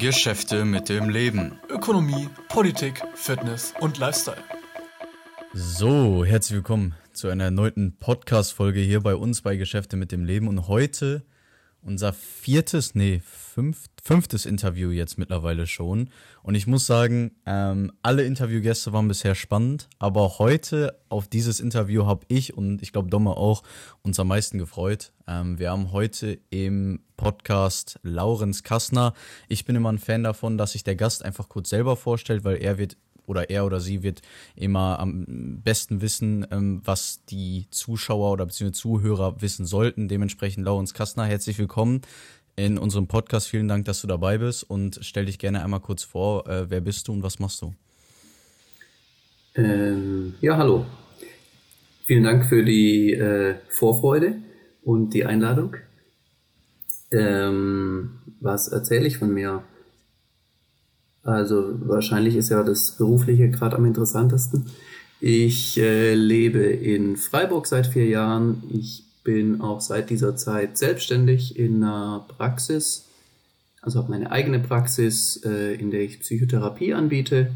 Geschäfte mit dem Leben. Ökonomie, Politik, Fitness und Lifestyle. So, herzlich willkommen zu einer erneuten Podcast-Folge hier bei uns bei Geschäfte mit dem Leben. Und heute unser viertes, nee, fünft, fünftes Interview jetzt mittlerweile schon. Und ich muss sagen, ähm, alle Interviewgäste waren bisher spannend, aber heute auf dieses Interview habe ich und ich glaube Dommer auch uns am meisten gefreut. Ähm, wir haben heute im Podcast Laurenz Kassner. Ich bin immer ein Fan davon, dass sich der Gast einfach kurz selber vorstellt, weil er wird oder er oder sie wird immer am besten wissen, ähm, was die Zuschauer oder beziehungsweise Zuhörer wissen sollten. Dementsprechend, Laurens Kastner, herzlich willkommen in unserem Podcast. Vielen Dank, dass du dabei bist und stell dich gerne einmal kurz vor. Äh, wer bist du und was machst du? Ähm, ja, hallo. Vielen Dank für die äh, Vorfreude und die Einladung. Ähm, was erzähle ich von mir? Also wahrscheinlich ist ja das Berufliche gerade am interessantesten. Ich äh, lebe in Freiburg seit vier Jahren. Ich bin auch seit dieser Zeit selbstständig in einer Praxis, also habe meine eigene Praxis, äh, in der ich Psychotherapie anbiete.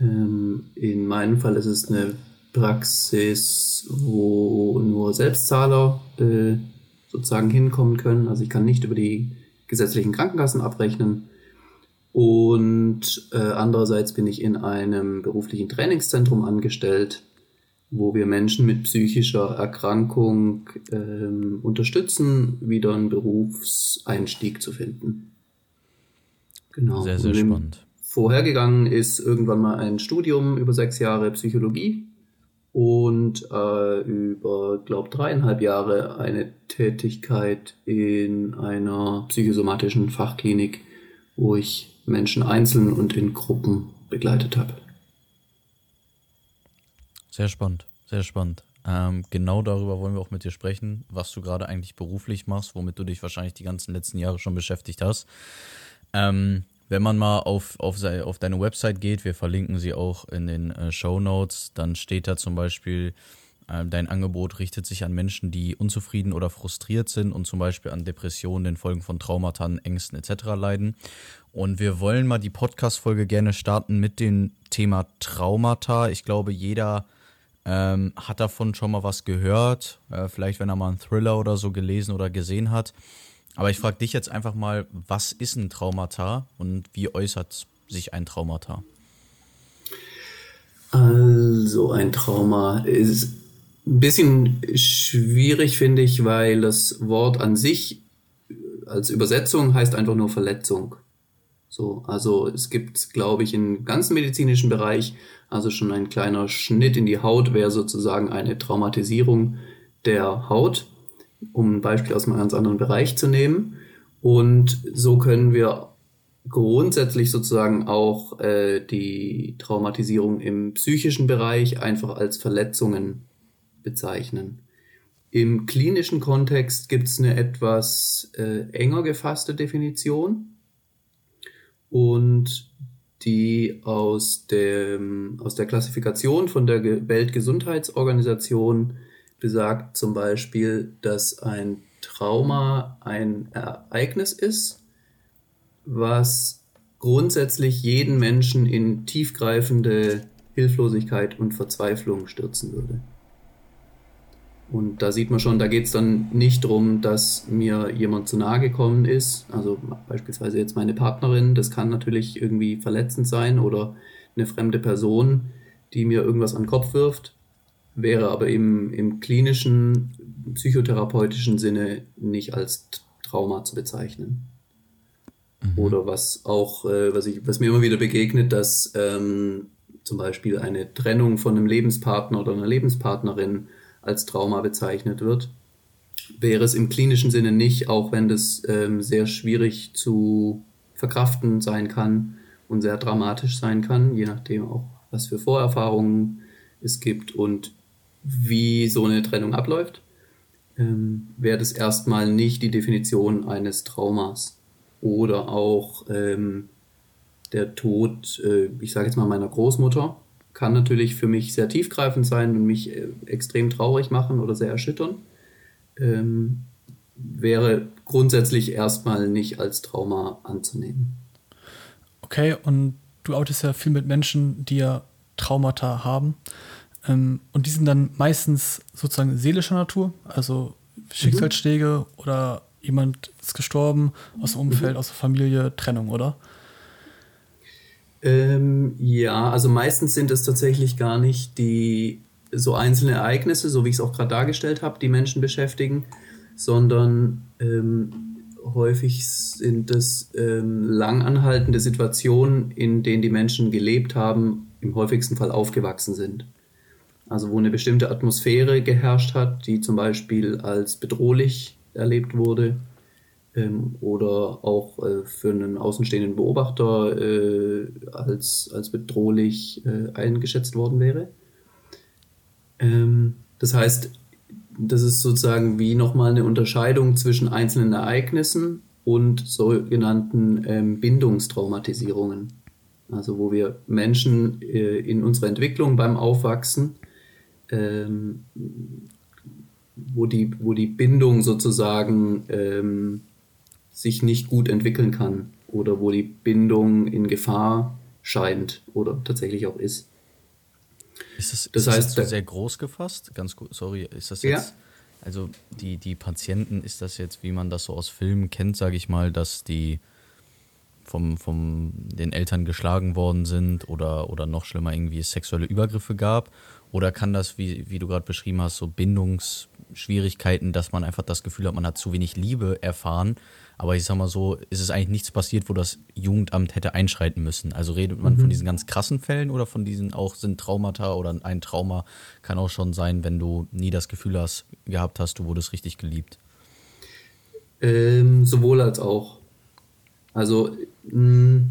Ähm, in meinem Fall ist es eine Praxis, wo nur Selbstzahler äh, sozusagen hinkommen können. Also ich kann nicht über die gesetzlichen Krankenkassen abrechnen. Und äh, andererseits bin ich in einem beruflichen Trainingszentrum angestellt, wo wir Menschen mit psychischer Erkrankung ähm, unterstützen, wieder einen Berufseinstieg zu finden. Genau. Sehr, sehr spannend. Vorhergegangen ist irgendwann mal ein Studium über sechs Jahre Psychologie und äh, über, glaube dreieinhalb Jahre eine Tätigkeit in einer psychosomatischen Fachklinik, wo ich Menschen einzeln und in Gruppen begleitet habe. Sehr spannend, sehr spannend. Ähm, genau darüber wollen wir auch mit dir sprechen, was du gerade eigentlich beruflich machst, womit du dich wahrscheinlich die ganzen letzten Jahre schon beschäftigt hast. Ähm, wenn man mal auf, auf, auf deine Website geht, wir verlinken sie auch in den äh, Show Notes, dann steht da zum Beispiel, äh, dein Angebot richtet sich an Menschen, die unzufrieden oder frustriert sind und zum Beispiel an Depressionen, den Folgen von Traumata, Ängsten etc. leiden. Und wir wollen mal die Podcast-Folge gerne starten mit dem Thema Traumata. Ich glaube, jeder ähm, hat davon schon mal was gehört. Äh, vielleicht, wenn er mal einen Thriller oder so gelesen oder gesehen hat. Aber ich frage dich jetzt einfach mal, was ist ein Traumata und wie äußert sich ein Traumata? Also ein Trauma ist ein bisschen schwierig, finde ich, weil das Wort an sich als Übersetzung heißt einfach nur Verletzung. So, also es gibt, glaube ich, im ganzen medizinischen Bereich, also schon ein kleiner Schnitt in die Haut wäre sozusagen eine Traumatisierung der Haut, um ein Beispiel aus einem ganz anderen Bereich zu nehmen. Und so können wir grundsätzlich sozusagen auch äh, die Traumatisierung im psychischen Bereich einfach als Verletzungen bezeichnen. Im klinischen Kontext gibt es eine etwas äh, enger gefasste Definition und die aus, dem, aus der Klassifikation von der Weltgesundheitsorganisation besagt zum Beispiel, dass ein Trauma ein Ereignis ist, was grundsätzlich jeden Menschen in tiefgreifende Hilflosigkeit und Verzweiflung stürzen würde. Und da sieht man schon, da geht es dann nicht darum, dass mir jemand zu nahe gekommen ist. Also beispielsweise jetzt meine Partnerin, das kann natürlich irgendwie verletzend sein oder eine fremde Person, die mir irgendwas an den Kopf wirft, wäre aber im, im klinischen, psychotherapeutischen Sinne nicht als Trauma zu bezeichnen. Mhm. Oder was auch, äh, was, ich, was mir immer wieder begegnet, dass ähm, zum Beispiel eine Trennung von einem Lebenspartner oder einer Lebenspartnerin als Trauma bezeichnet wird. Wäre es im klinischen Sinne nicht, auch wenn das ähm, sehr schwierig zu verkraften sein kann und sehr dramatisch sein kann, je nachdem auch, was für Vorerfahrungen es gibt und wie so eine Trennung abläuft, ähm, wäre das erstmal nicht die Definition eines Traumas. Oder auch ähm, der Tod, äh, ich sage jetzt mal meiner Großmutter, kann natürlich für mich sehr tiefgreifend sein und mich äh, extrem traurig machen oder sehr erschüttern. Ähm, wäre grundsätzlich erstmal nicht als Trauma anzunehmen. Okay, und du arbeitest ja viel mit Menschen, die ja Traumata haben. Ähm, und die sind dann meistens sozusagen seelischer Natur, also Schicksalsschläge mhm. oder jemand ist gestorben aus dem Umfeld, mhm. aus der Familie, Trennung, oder? Ähm, ja, also meistens sind es tatsächlich gar nicht die so einzelne Ereignisse, so wie ich es auch gerade dargestellt habe, die Menschen beschäftigen, sondern ähm, häufig sind es ähm, langanhaltende Situationen, in denen die Menschen gelebt haben, im häufigsten Fall aufgewachsen sind. Also wo eine bestimmte Atmosphäre geherrscht hat, die zum Beispiel als bedrohlich erlebt wurde ähm, oder auch äh, für einen außenstehenden Beobachter äh, als, als bedrohlich äh, eingeschätzt worden wäre. Ähm, das heißt, das ist sozusagen wie nochmal eine Unterscheidung zwischen einzelnen Ereignissen und sogenannten ähm, Bindungstraumatisierungen. Also wo wir Menschen äh, in unserer Entwicklung beim Aufwachsen, ähm, wo, die, wo die Bindung sozusagen ähm, sich nicht gut entwickeln kann oder wo die Bindung in Gefahr scheint oder tatsächlich auch ist. Ist das, das ist heißt, das sehr groß gefasst? Ganz gut, sorry, ist das jetzt. Ja? Also die, die Patienten, ist das jetzt, wie man das so aus Filmen kennt, sage ich mal, dass die vom, vom den Eltern geschlagen worden sind oder, oder noch schlimmer irgendwie sexuelle Übergriffe gab? Oder kann das, wie, wie du gerade beschrieben hast, so Bindungsschwierigkeiten, dass man einfach das Gefühl hat, man hat zu wenig Liebe erfahren, aber ich sag mal so, ist es eigentlich nichts passiert, wo das Jugendamt hätte einschreiten müssen. Also redet man mhm. von diesen ganz krassen Fällen oder von diesen auch sind Traumata oder ein Trauma kann auch schon sein, wenn du nie das Gefühl hast, gehabt hast, du wurdest richtig geliebt. Ähm, sowohl als auch. Also, mh,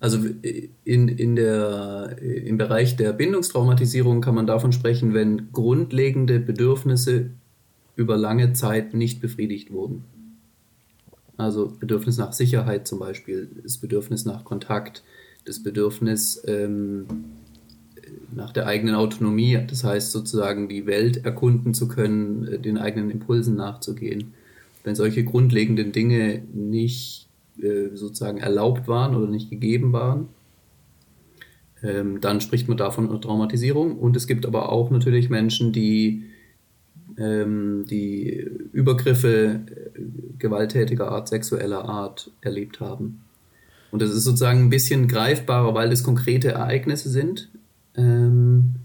also in, in der, im Bereich der Bindungstraumatisierung kann man davon sprechen, wenn grundlegende Bedürfnisse über lange Zeit nicht befriedigt wurden. Also Bedürfnis nach Sicherheit zum Beispiel, das Bedürfnis nach Kontakt, das Bedürfnis ähm, nach der eigenen Autonomie, das heißt sozusagen die Welt erkunden zu können, äh, den eigenen Impulsen nachzugehen. Wenn solche grundlegenden Dinge nicht äh, sozusagen erlaubt waren oder nicht gegeben waren, ähm, dann spricht man davon Traumatisierung. Und es gibt aber auch natürlich Menschen, die die Übergriffe äh, gewalttätiger Art, sexueller Art erlebt haben. Und das ist sozusagen ein bisschen greifbarer, weil es konkrete Ereignisse sind. Ähm,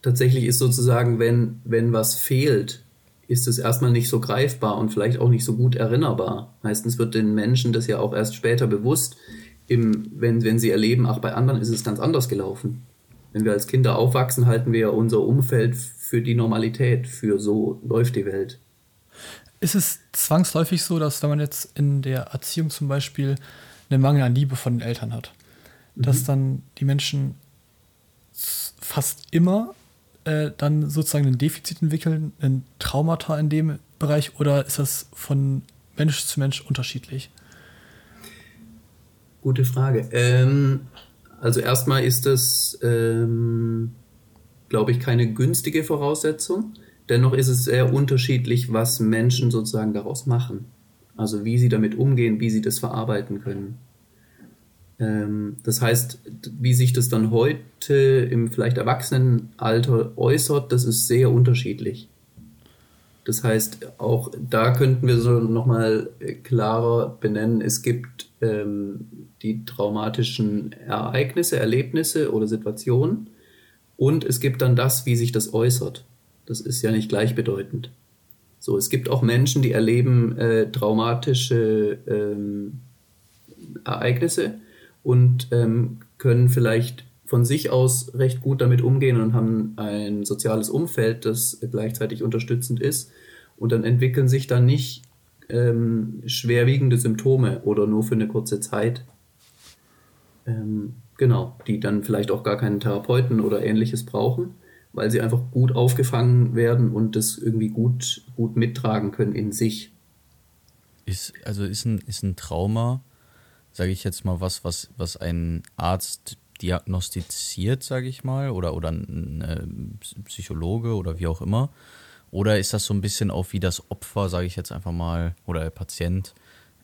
tatsächlich ist sozusagen, wenn, wenn was fehlt, ist es erstmal nicht so greifbar und vielleicht auch nicht so gut erinnerbar. Meistens wird den Menschen das ja auch erst später bewusst, im, wenn, wenn sie erleben, ach, bei anderen ist es ganz anders gelaufen. Wenn wir als Kinder aufwachsen, halten wir unser Umfeld für die Normalität, für so läuft die Welt. Ist es zwangsläufig so, dass wenn man jetzt in der Erziehung zum Beispiel einen Mangel an Liebe von den Eltern hat, mhm. dass dann die Menschen fast immer äh, dann sozusagen ein Defizit entwickeln, ein Traumata in dem Bereich, oder ist das von Mensch zu Mensch unterschiedlich? Gute Frage. Ähm, also erstmal ist das ähm, glaube ich, keine günstige Voraussetzung. Dennoch ist es sehr unterschiedlich, was Menschen sozusagen daraus machen. Also wie sie damit umgehen, wie sie das verarbeiten können. Ähm, das heißt, wie sich das dann heute im vielleicht Erwachsenenalter äußert, das ist sehr unterschiedlich. Das heißt, auch da könnten wir so nochmal klarer benennen, es gibt ähm, die traumatischen Ereignisse, Erlebnisse oder Situationen und es gibt dann das, wie sich das äußert. Das ist ja nicht gleichbedeutend. So, es gibt auch Menschen, die erleben äh, traumatische ähm, Ereignisse und ähm, können vielleicht von sich aus recht gut damit umgehen und haben ein soziales Umfeld, das gleichzeitig unterstützend ist. Und dann entwickeln sich dann nicht ähm, schwerwiegende Symptome oder nur für eine kurze Zeit. Ähm, Genau, die dann vielleicht auch gar keinen Therapeuten oder ähnliches brauchen, weil sie einfach gut aufgefangen werden und das irgendwie gut, gut mittragen können in sich. Ist, also ist ein, ist ein Trauma, sage ich jetzt mal, was, was, was ein Arzt diagnostiziert, sage ich mal, oder, oder ein Psychologe oder wie auch immer? Oder ist das so ein bisschen auch wie das Opfer, sage ich jetzt einfach mal, oder der Patient,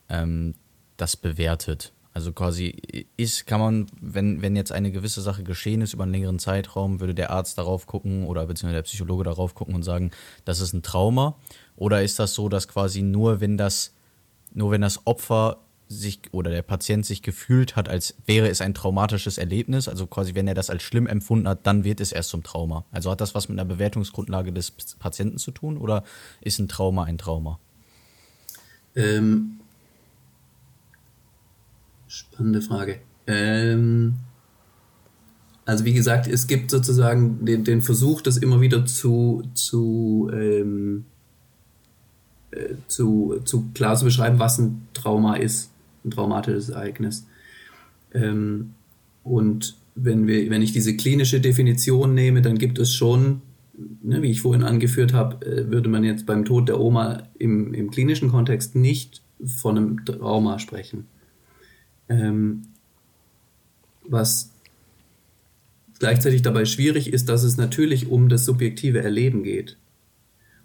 ähm, das bewertet? Also quasi ist, kann man, wenn, wenn jetzt eine gewisse Sache geschehen ist über einen längeren Zeitraum, würde der Arzt darauf gucken oder beziehungsweise der Psychologe darauf gucken und sagen, das ist ein Trauma? Oder ist das so, dass quasi nur wenn das, nur wenn das Opfer sich oder der Patient sich gefühlt hat, als wäre es ein traumatisches Erlebnis, also quasi wenn er das als schlimm empfunden hat, dann wird es erst zum Trauma. Also hat das was mit einer Bewertungsgrundlage des Patienten zu tun oder ist ein Trauma ein Trauma? Ähm, spannende Frage. Ähm, also wie gesagt, es gibt sozusagen den, den Versuch, das immer wieder zu, zu, ähm, äh, zu, zu klar zu beschreiben, was ein Trauma ist ein traumatisches Ereignis. Ähm, und wenn, wir, wenn ich diese klinische Definition nehme, dann gibt es schon, ne, wie ich vorhin angeführt habe, äh, würde man jetzt beim Tod der Oma im, im klinischen Kontext nicht von einem Trauma sprechen. Ähm, was gleichzeitig dabei schwierig ist, dass es natürlich um das subjektive Erleben geht.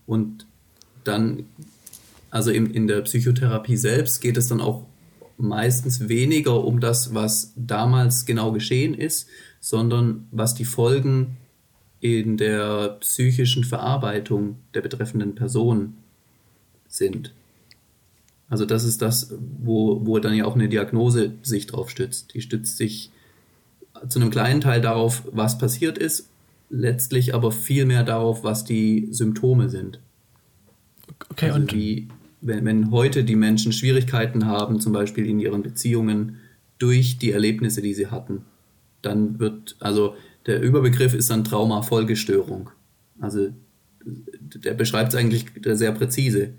Und dann, also in, in der Psychotherapie selbst geht es dann auch meistens weniger um das, was damals genau geschehen ist, sondern was die Folgen in der psychischen Verarbeitung der betreffenden Person sind. Also das ist das, wo, wo dann ja auch eine Diagnose sich drauf stützt. Die stützt sich zu einem kleinen Teil darauf, was passiert ist, letztlich aber viel mehr darauf, was die Symptome sind. Okay, also und wie, wenn, wenn heute die Menschen Schwierigkeiten haben, zum Beispiel in ihren Beziehungen durch die Erlebnisse, die sie hatten, dann wird, also der Überbegriff ist dann Traumafolgestörung. Also der beschreibt es eigentlich sehr präzise.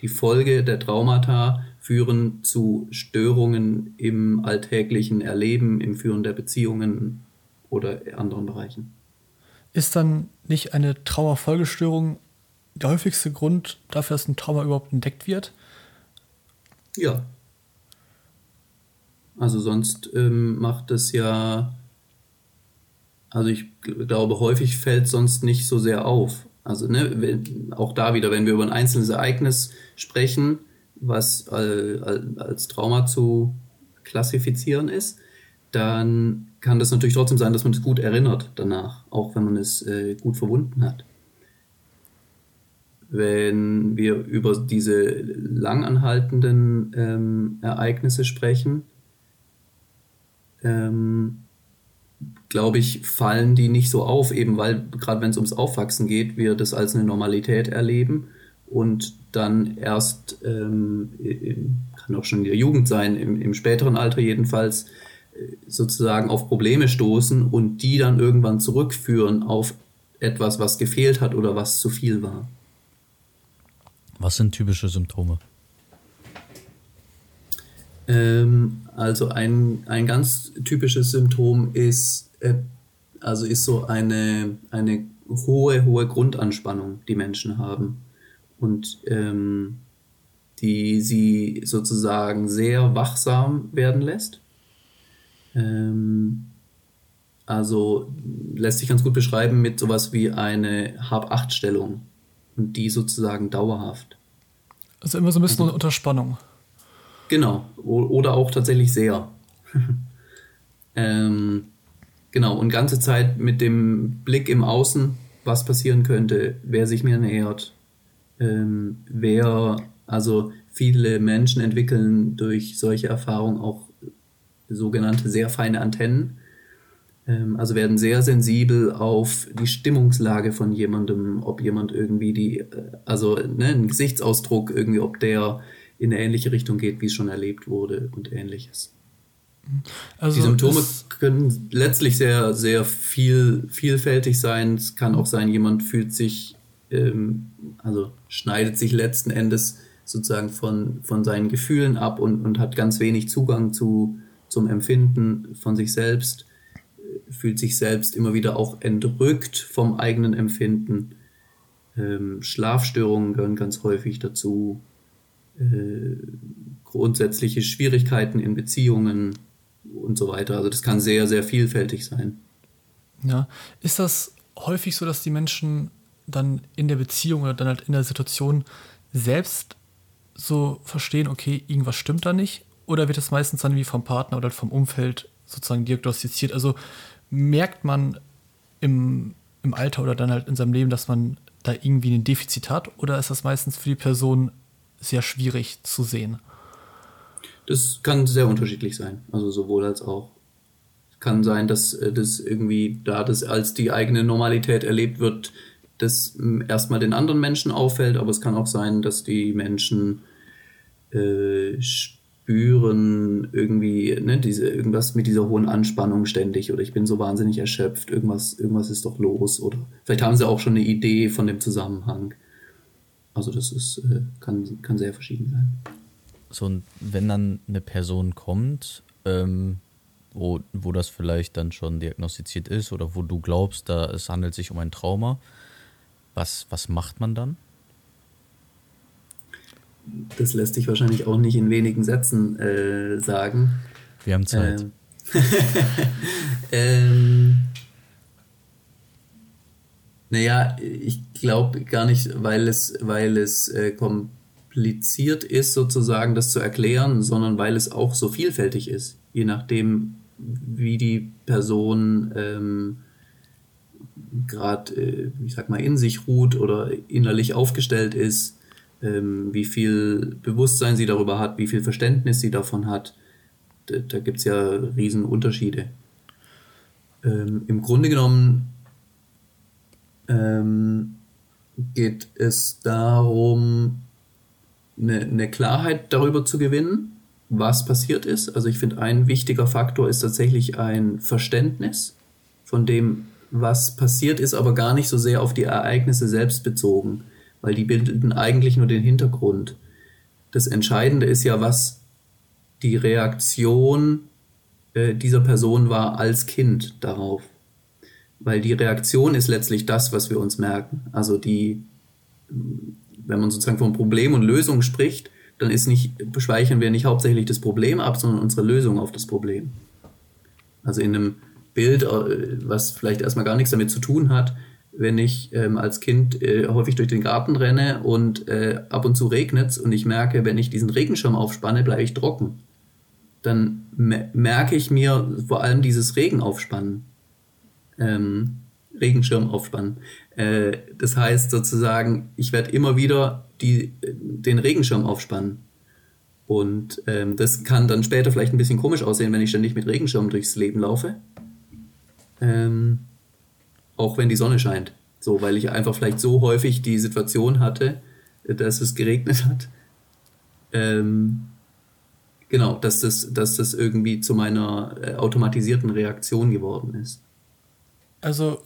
Die Folge der Traumata führen zu Störungen im alltäglichen Erleben, im Führen der Beziehungen oder anderen Bereichen. Ist dann nicht eine Traumafolgestörung der häufigste Grund dafür, dass ein Trauma überhaupt entdeckt wird? Ja. Also sonst ähm, macht es ja, also ich glaube, häufig fällt sonst nicht so sehr auf. Also ne, auch da wieder, wenn wir über ein einzelnes Ereignis sprechen, was als Trauma zu klassifizieren ist, dann kann das natürlich trotzdem sein, dass man es gut erinnert danach, auch wenn man es äh, gut verwunden hat. Wenn wir über diese langanhaltenden ähm, Ereignisse sprechen, ähm, glaube ich, fallen die nicht so auf, eben weil gerade wenn es ums Aufwachsen geht, wir das als eine Normalität erleben und dann erst, ähm, kann auch schon in der Jugend sein, im, im späteren Alter jedenfalls, äh, sozusagen auf Probleme stoßen und die dann irgendwann zurückführen auf etwas, was gefehlt hat oder was zu viel war. Was sind typische Symptome? Ähm, also ein, ein ganz typisches Symptom ist, äh, also ist so eine, eine hohe, hohe Grundanspannung, die Menschen haben. Und ähm, die sie sozusagen sehr wachsam werden lässt. Ähm, also lässt sich ganz gut beschreiben mit sowas wie eine Hab-Acht-Stellung und die sozusagen dauerhaft. Also immer so ein bisschen also, unter Spannung. Genau, oder auch tatsächlich sehr. ähm, genau, und ganze Zeit mit dem Blick im Außen, was passieren könnte, wer sich mir nähert, ähm, wer, also viele Menschen entwickeln durch solche Erfahrungen auch sogenannte sehr feine Antennen. Ähm, also werden sehr sensibel auf die Stimmungslage von jemandem, ob jemand irgendwie die, äh, also ne, ein Gesichtsausdruck irgendwie, ob der in eine ähnliche Richtung geht, wie es schon erlebt wurde und ähnliches. Also die Symptome können letztlich sehr, sehr viel, vielfältig sein. Es kann auch sein, jemand fühlt sich, ähm, also schneidet sich letzten Endes sozusagen von, von seinen Gefühlen ab und, und hat ganz wenig Zugang zu, zum Empfinden von sich selbst fühlt sich selbst immer wieder auch entrückt vom eigenen Empfinden. Ähm, Schlafstörungen gehören ganz häufig dazu. Äh, grundsätzliche Schwierigkeiten in Beziehungen und so weiter. Also das kann sehr, sehr vielfältig sein. Ja, ist das häufig so, dass die Menschen dann in der Beziehung oder dann halt in der Situation selbst so verstehen, okay, irgendwas stimmt da nicht? oder wird es meistens dann wie vom Partner oder vom Umfeld sozusagen diagnostiziert? Also merkt man im, im Alter oder dann halt in seinem Leben, dass man da irgendwie ein Defizit hat oder ist das meistens für die Person sehr schwierig zu sehen? Das kann sehr unterschiedlich sein, also sowohl als auch. Kann sein, dass äh, das irgendwie, da das als die eigene Normalität erlebt wird, das hm, erstmal den anderen Menschen auffällt, aber es kann auch sein, dass die Menschen äh, spüren irgendwie, ne, diese, irgendwas mit dieser hohen Anspannung ständig oder ich bin so wahnsinnig erschöpft, irgendwas, irgendwas ist doch los oder vielleicht haben sie auch schon eine Idee von dem Zusammenhang. Also das ist, äh, kann, kann sehr verschieden sein. So, und wenn dann eine Person kommt, ähm, wo, wo das vielleicht dann schon diagnostiziert ist oder wo du glaubst, da es handelt sich um ein Trauma, was, was macht man dann? das lässt sich wahrscheinlich auch nicht in wenigen Sätzen äh, sagen. Wir haben Zeit. Ähm, ähm, naja, ich glaube gar nicht, weil es, weil es äh, kompliziert ist, sozusagen das zu erklären, sondern weil es auch so vielfältig ist, je nachdem, wie die Person ähm, gerade, äh, ich sag mal, in sich ruht oder innerlich aufgestellt ist ähm, wie viel Bewusstsein sie darüber hat, wie viel Verständnis sie davon hat. Da, da gibt es ja riesen Unterschiede. Ähm, Im Grunde genommen ähm, geht es darum, eine, eine Klarheit darüber zu gewinnen, was passiert ist. Also ich finde, ein wichtiger Faktor ist tatsächlich ein Verständnis von dem, was passiert ist, aber gar nicht so sehr auf die Ereignisse selbst bezogen weil die bilden eigentlich nur den Hintergrund. Das Entscheidende ist ja, was die Reaktion äh, dieser Person war als Kind darauf. Weil die Reaktion ist letztlich das, was wir uns merken. Also die, wenn man sozusagen von Problem und Lösung spricht, dann ist nicht, speichern wir nicht hauptsächlich das Problem ab, sondern unsere Lösung auf das Problem. Also in einem Bild, äh, was vielleicht erstmal gar nichts damit zu tun hat, wenn ich ähm, als Kind äh, häufig durch den Garten renne und äh, ab und zu regnet und ich merke, wenn ich diesen Regenschirm aufspanne, bleibe ich trocken. Dann merke ich mir vor allem dieses Regen aufspannen. Ähm, Regenschirm aufspannen. Äh, das heißt sozusagen, ich werde immer wieder die, den Regenschirm aufspannen. Und ähm, das kann dann später vielleicht ein bisschen komisch aussehen, wenn ich ständig mit Regenschirm durchs Leben laufe. Ähm, auch wenn die Sonne scheint. So, weil ich einfach vielleicht so häufig die Situation hatte, dass es geregnet hat. Ähm, genau, dass das, dass das irgendwie zu meiner äh, automatisierten Reaktion geworden ist. Also.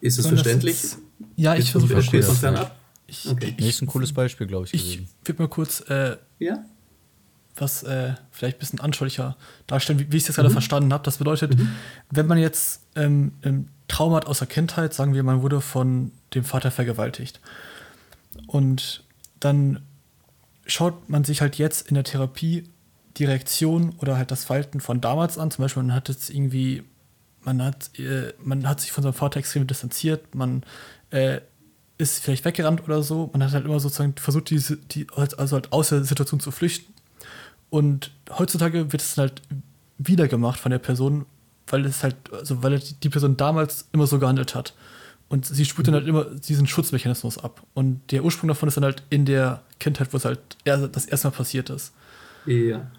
Ist es verständlich? Jetzt, ja, ich versuche. Von fernab? Ich, okay. ich, ist ein cooles Beispiel, glaube ich. Ich würde mal kurz äh, ja? was äh, vielleicht ein bisschen anschaulicher darstellen, wie, wie ich es jetzt mhm. gerade verstanden habe. Das bedeutet, mhm. wenn man jetzt ähm, im Trauma hat aus der Kindheit, sagen wir, man wurde von dem Vater vergewaltigt. Und dann schaut man sich halt jetzt in der Therapie die Reaktion oder halt das Verhalten von damals an. Zum Beispiel, man hat jetzt irgendwie, man hat, äh, man hat sich von seinem Vater extrem distanziert, man äh, ist vielleicht weggerannt oder so. Man hat halt immer sozusagen versucht, diese, die, also halt aus der Situation zu flüchten. Und heutzutage wird es halt wieder gemacht von der Person, weil es halt, also weil die Person damals immer so gehandelt hat. Und sie spürt dann halt immer diesen Schutzmechanismus ab. Und der Ursprung davon ist dann halt in der Kindheit, wo es halt das erste Mal passiert ist. Ja.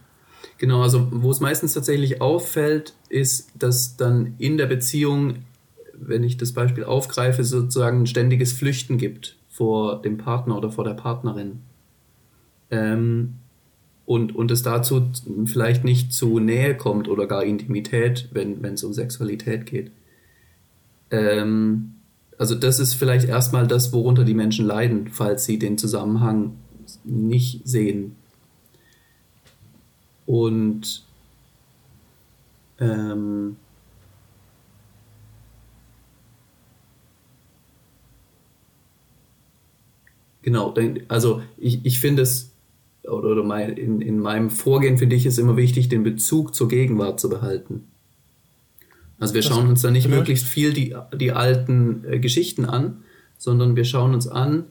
Genau, also wo es meistens tatsächlich auffällt, ist, dass dann in der Beziehung, wenn ich das Beispiel aufgreife, sozusagen ein ständiges Flüchten gibt vor dem Partner oder vor der Partnerin. Ähm, und, und es dazu vielleicht nicht zu Nähe kommt oder gar Intimität, wenn es um Sexualität geht. Ähm, also das ist vielleicht erstmal das, worunter die Menschen leiden, falls sie den Zusammenhang nicht sehen. Und ähm, genau, also ich, ich finde es oder, oder mein, in, in meinem Vorgehen finde ich es immer wichtig, den Bezug zur Gegenwart zu behalten. Also wir das schauen uns da nicht möglichst viel die, die alten äh, Geschichten an, sondern wir schauen uns an,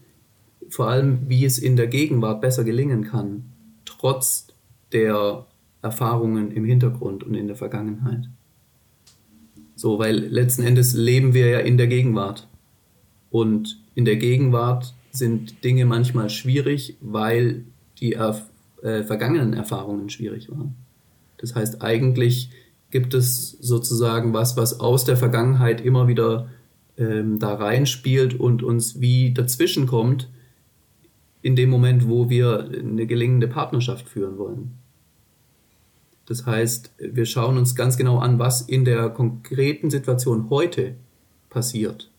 vor allem, wie es in der Gegenwart besser gelingen kann, trotz der Erfahrungen im Hintergrund und in der Vergangenheit. So, weil letzten Endes leben wir ja in der Gegenwart. Und in der Gegenwart sind Dinge manchmal schwierig, weil die erf äh, vergangenen Erfahrungen schwierig waren. Das heißt, eigentlich gibt es sozusagen was, was aus der Vergangenheit immer wieder ähm, da reinspielt und uns wie dazwischen kommt, in dem Moment, wo wir eine gelingende Partnerschaft führen wollen. Das heißt, wir schauen uns ganz genau an, was in der konkreten Situation heute passiert.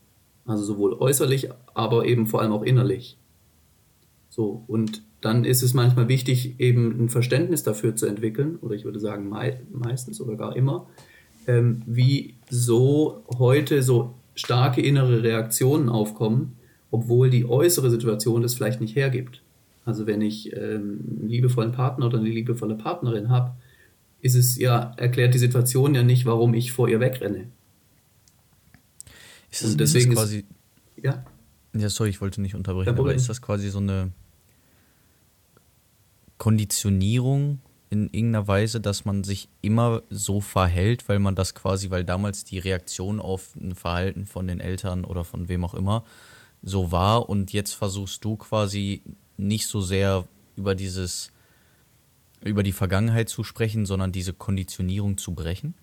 Also sowohl äußerlich, aber eben vor allem auch innerlich. So, und dann ist es manchmal wichtig, eben ein Verständnis dafür zu entwickeln, oder ich würde sagen mei meistens oder gar immer, ähm, wie so heute so starke innere Reaktionen aufkommen, obwohl die äußere Situation das vielleicht nicht hergibt. Also wenn ich ähm, einen liebevollen Partner oder eine liebevolle Partnerin habe, ist es ja, erklärt die Situation ja nicht, warum ich vor ihr wegrenne. Ist das, Und deswegen ist quasi. Ist, ja. Ja, sorry, ich wollte nicht unterbrechen, aber ist das quasi so eine Konditionierung in irgendeiner Weise, dass man sich immer so verhält, weil man das quasi, weil damals die Reaktion auf ein Verhalten von den Eltern oder von wem auch immer so war und jetzt versuchst du quasi nicht so sehr über dieses über die Vergangenheit zu sprechen, sondern diese Konditionierung zu brechen?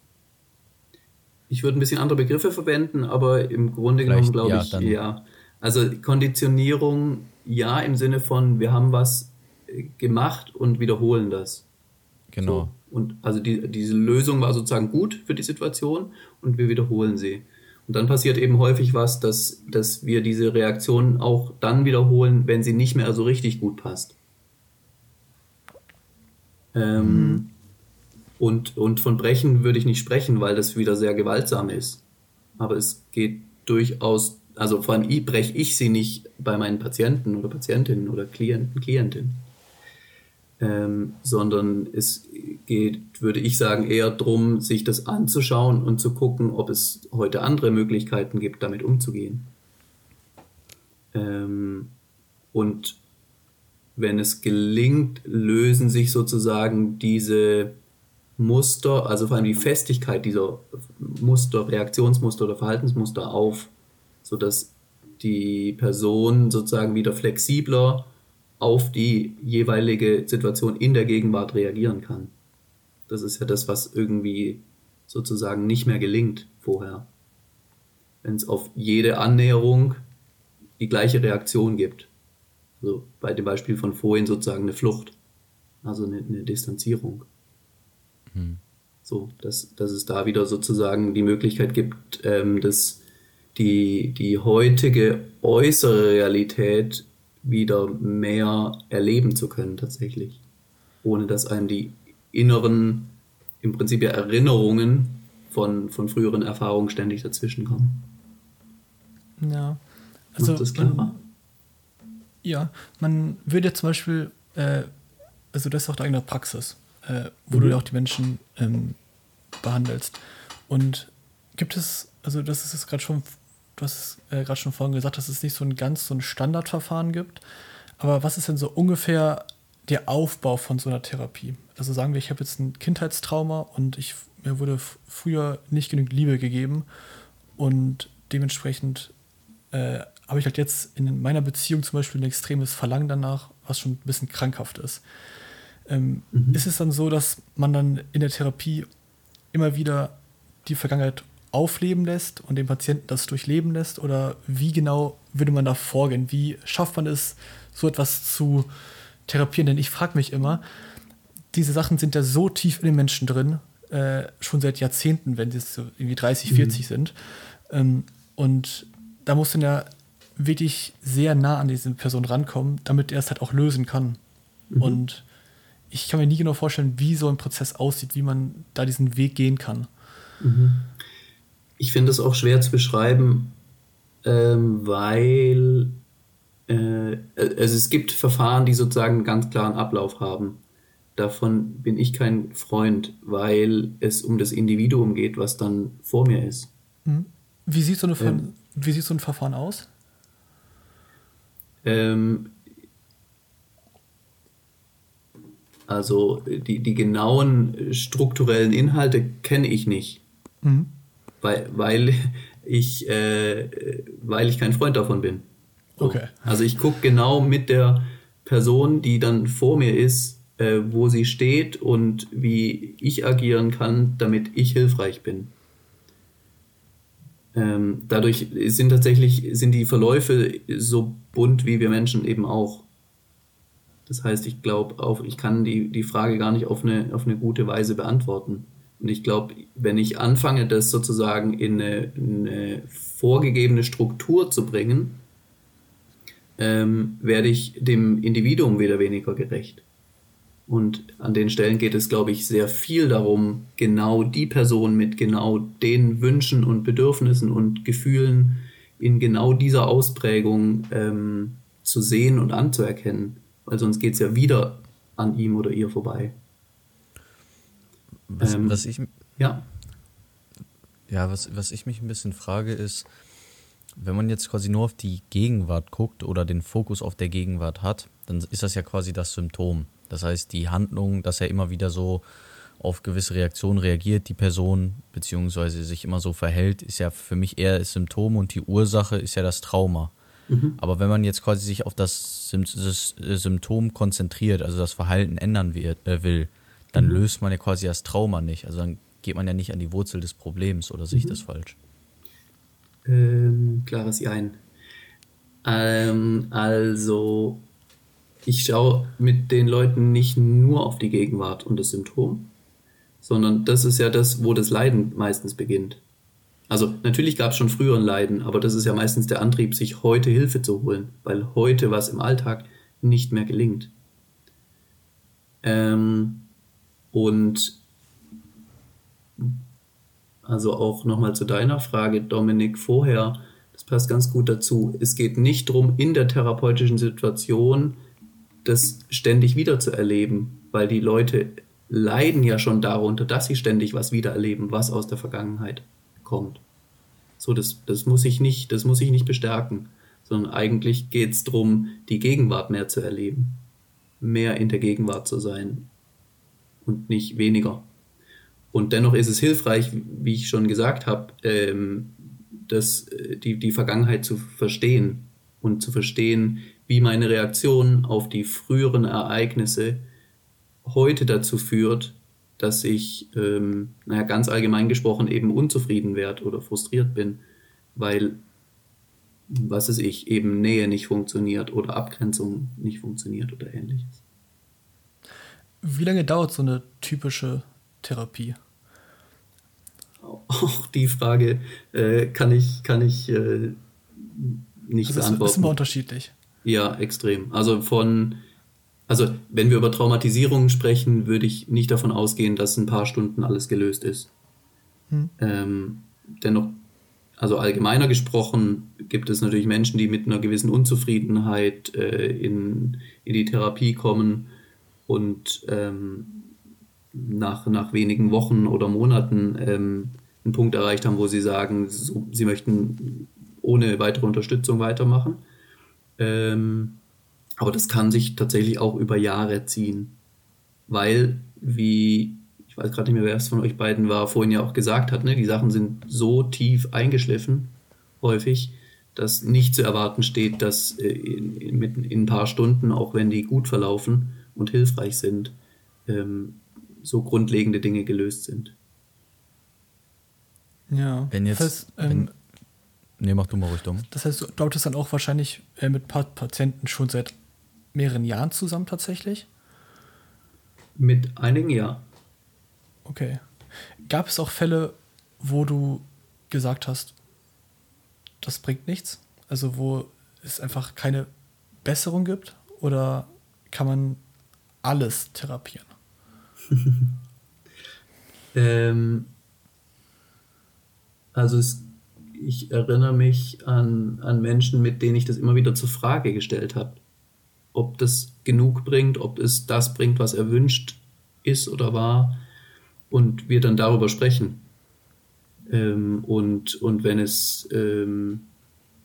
Ich würde ein bisschen andere Begriffe verwenden, aber im Grunde Vielleicht, genommen glaube ja, ich ja. Also Konditionierung ja im Sinne von wir haben was äh, gemacht und wiederholen das. Genau. So. Und also die, diese Lösung war sozusagen gut für die Situation und wir wiederholen sie. Und dann passiert eben häufig was, dass, dass wir diese Reaktion auch dann wiederholen, wenn sie nicht mehr so richtig gut passt. Ähm, mhm. und, und von Brechen würde ich nicht sprechen, weil das wieder sehr gewaltsam ist. Aber es geht durchaus, also vor allem breche ich sie nicht bei meinen Patienten oder Patientinnen oder Klienten, Klientinnen ähm, sondern es geht, würde ich sagen, eher darum, sich das anzuschauen und zu gucken, ob es heute andere Möglichkeiten gibt, damit umzugehen. Ähm, und wenn es gelingt, lösen sich sozusagen diese Muster, also vor allem die Festigkeit dieser Muster, Reaktionsmuster oder Verhaltensmuster auf, sodass die Person sozusagen wieder flexibler auf die jeweilige Situation in der Gegenwart reagieren kann. Das ist ja das, was irgendwie sozusagen nicht mehr gelingt vorher. Wenn es auf jede Annäherung die gleiche Reaktion gibt. Also bei dem Beispiel von vorhin sozusagen eine Flucht, also eine, eine Distanzierung. Hm. So, dass, dass es da wieder sozusagen die Möglichkeit gibt, ähm, dass die, die heutige äußere Realität wieder mehr erleben zu können tatsächlich. Ohne dass einem die inneren, im Prinzip ja Erinnerungen von, von früheren Erfahrungen ständig dazwischen kommen. Ja. Also Macht das klarer? Ja, man würde ja zum Beispiel, äh, also das ist auch deine Praxis, äh, wo mhm. du ja auch die Menschen ähm, behandelst. Und gibt es, also das ist jetzt gerade schon du hast äh, gerade schon vorhin gesagt, dass es nicht so ein ganz so ein Standardverfahren gibt. Aber was ist denn so ungefähr der Aufbau von so einer Therapie? Also sagen wir, ich habe jetzt ein Kindheitstrauma und ich, mir wurde früher nicht genügend Liebe gegeben und dementsprechend äh, habe ich halt jetzt in meiner Beziehung zum Beispiel ein extremes Verlangen danach, was schon ein bisschen krankhaft ist. Ähm, mhm. Ist es dann so, dass man dann in der Therapie immer wieder die Vergangenheit aufleben lässt und den Patienten das durchleben lässt? Oder wie genau würde man da vorgehen? Wie schafft man es, so etwas zu therapieren? Denn ich frage mich immer, diese Sachen sind ja so tief in den Menschen drin, äh, schon seit Jahrzehnten, wenn sie so irgendwie 30, 40 mhm. sind. Ähm, und da muss dann ja wirklich sehr nah an diese Person rankommen, damit er es halt auch lösen kann. Mhm. Und ich kann mir nie genau vorstellen, wie so ein Prozess aussieht, wie man da diesen Weg gehen kann. Mhm ich finde es auch schwer zu beschreiben, ähm, weil äh, also es gibt Verfahren, die sozusagen einen ganz klaren Ablauf haben. Davon bin ich kein Freund, weil es um das Individuum geht, was dann vor mir ist. Mhm. Wie sieht so, eine, ähm, wie sieht so ein Verfahren aus? Ähm, Also die, die genauen strukturellen Inhalte kenne ich nicht, mhm. weil, weil, ich, äh, weil ich kein Freund davon bin. So. Okay. Also ich gucke genau mit der Person, die dann vor mir ist, äh, wo sie steht und wie ich agieren kann, damit ich hilfreich bin. Ähm, dadurch sind tatsächlich sind die Verläufe so bunt wie wir Menschen eben auch. Das heißt, ich glaube, ich kann die, die Frage gar nicht auf eine, auf eine gute Weise beantworten. Und ich glaube, wenn ich anfange, das sozusagen in eine, eine vorgegebene Struktur zu bringen, ähm, werde ich dem Individuum wieder weniger gerecht. Und an den Stellen geht es, glaube ich, sehr viel darum, genau die Person mit genau den Wünschen und Bedürfnissen und Gefühlen in genau dieser Ausprägung ähm, zu sehen und anzuerkennen. Weil sonst geht es ja wieder an ihm oder ihr vorbei. Was, ähm, was ich. Ja. Ja, was, was ich mich ein bisschen frage, ist, wenn man jetzt quasi nur auf die Gegenwart guckt oder den Fokus auf der Gegenwart hat, dann ist das ja quasi das Symptom. Das heißt, die Handlung, dass er immer wieder so auf gewisse Reaktionen reagiert, die Person, beziehungsweise sich immer so verhält, ist ja für mich eher das Symptom und die Ursache ist ja das Trauma. Mhm. Aber wenn man jetzt quasi sich auf das, Symptom konzentriert, also das Verhalten ändern wird, äh, will, dann mhm. löst man ja quasi das Trauma nicht. Also dann geht man ja nicht an die Wurzel des Problems oder sehe ich mhm. das falsch? Ähm, klares ein. Ähm, also ich schaue mit den Leuten nicht nur auf die Gegenwart und das Symptom, sondern das ist ja das, wo das Leiden meistens beginnt. Also natürlich gab es schon früher ein Leiden, aber das ist ja meistens der Antrieb, sich heute Hilfe zu holen, weil heute was im Alltag nicht mehr gelingt. Ähm, und also auch nochmal zu deiner Frage, Dominik, vorher, das passt ganz gut dazu. Es geht nicht darum, in der therapeutischen Situation das ständig wieder zu erleben, weil die Leute leiden ja schon darunter, dass sie ständig was wiedererleben, was aus der Vergangenheit kommt. So, das, das muss ich nicht, das muss ich nicht bestärken, sondern eigentlich geht es darum, die Gegenwart mehr zu erleben, mehr in der Gegenwart zu sein und nicht weniger. Und dennoch ist es hilfreich, wie ich schon gesagt habe, ähm, das, äh, die, die Vergangenheit zu verstehen und zu verstehen, wie meine Reaktion auf die früheren Ereignisse heute dazu führt, dass ich, ähm, naja, ganz allgemein gesprochen, eben unzufrieden werde oder frustriert bin, weil, was ist ich, eben Nähe nicht funktioniert oder Abgrenzung nicht funktioniert oder ähnliches. Wie lange dauert so eine typische Therapie? Auch die Frage äh, kann ich, kann ich äh, nicht also beantworten. Das ist immer unterschiedlich. Ja, extrem. Also von, also wenn wir über Traumatisierungen sprechen, würde ich nicht davon ausgehen, dass ein paar Stunden alles gelöst ist. Hm. Ähm, dennoch, also allgemeiner gesprochen, gibt es natürlich Menschen, die mit einer gewissen Unzufriedenheit äh, in, in die Therapie kommen und ähm, nach, nach wenigen Wochen oder Monaten ähm, einen Punkt erreicht haben, wo sie sagen, so, sie möchten ohne weitere Unterstützung weitermachen. Ähm, aber das kann sich tatsächlich auch über Jahre ziehen, weil, wie, ich weiß gerade nicht mehr, wer es von euch beiden war, vorhin ja auch gesagt hat, ne, die Sachen sind so tief eingeschliffen, häufig, dass nicht zu erwarten steht, dass äh, in, in, in, ein paar Stunden, auch wenn die gut verlaufen und hilfreich sind, ähm, so grundlegende Dinge gelöst sind. Ja, wenn jetzt, das heißt, ähm, Nee, mach du mal ruhig dumm. Das heißt, du arbeitest dann auch wahrscheinlich äh, mit Patienten schon seit mehreren Jahren zusammen tatsächlich? Mit einigen ja. Okay. Gab es auch Fälle, wo du gesagt hast, das bringt nichts? Also wo es einfach keine Besserung gibt? Oder kann man alles therapieren? ähm, also es ich erinnere mich an, an Menschen, mit denen ich das immer wieder zur Frage gestellt habe. Ob das genug bringt, ob es das bringt, was erwünscht ist oder war. Und wir dann darüber sprechen. Ähm, und, und wenn es, ähm,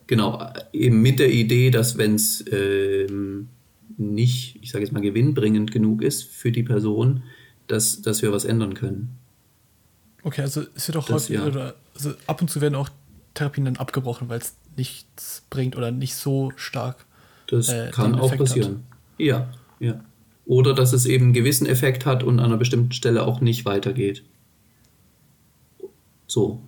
genau, eben mit der Idee, dass wenn es ähm, nicht, ich sage jetzt mal, gewinnbringend genug ist für die Person, dass, dass wir was ändern können. Okay, also es wird auch das, häufig, ja. oder also ab und zu werden auch Therapien dann abgebrochen, weil es nichts bringt oder nicht so stark. Das äh, kann auch passieren. Hat. Ja, ja. Oder dass es eben einen gewissen Effekt hat und an einer bestimmten Stelle auch nicht weitergeht. So.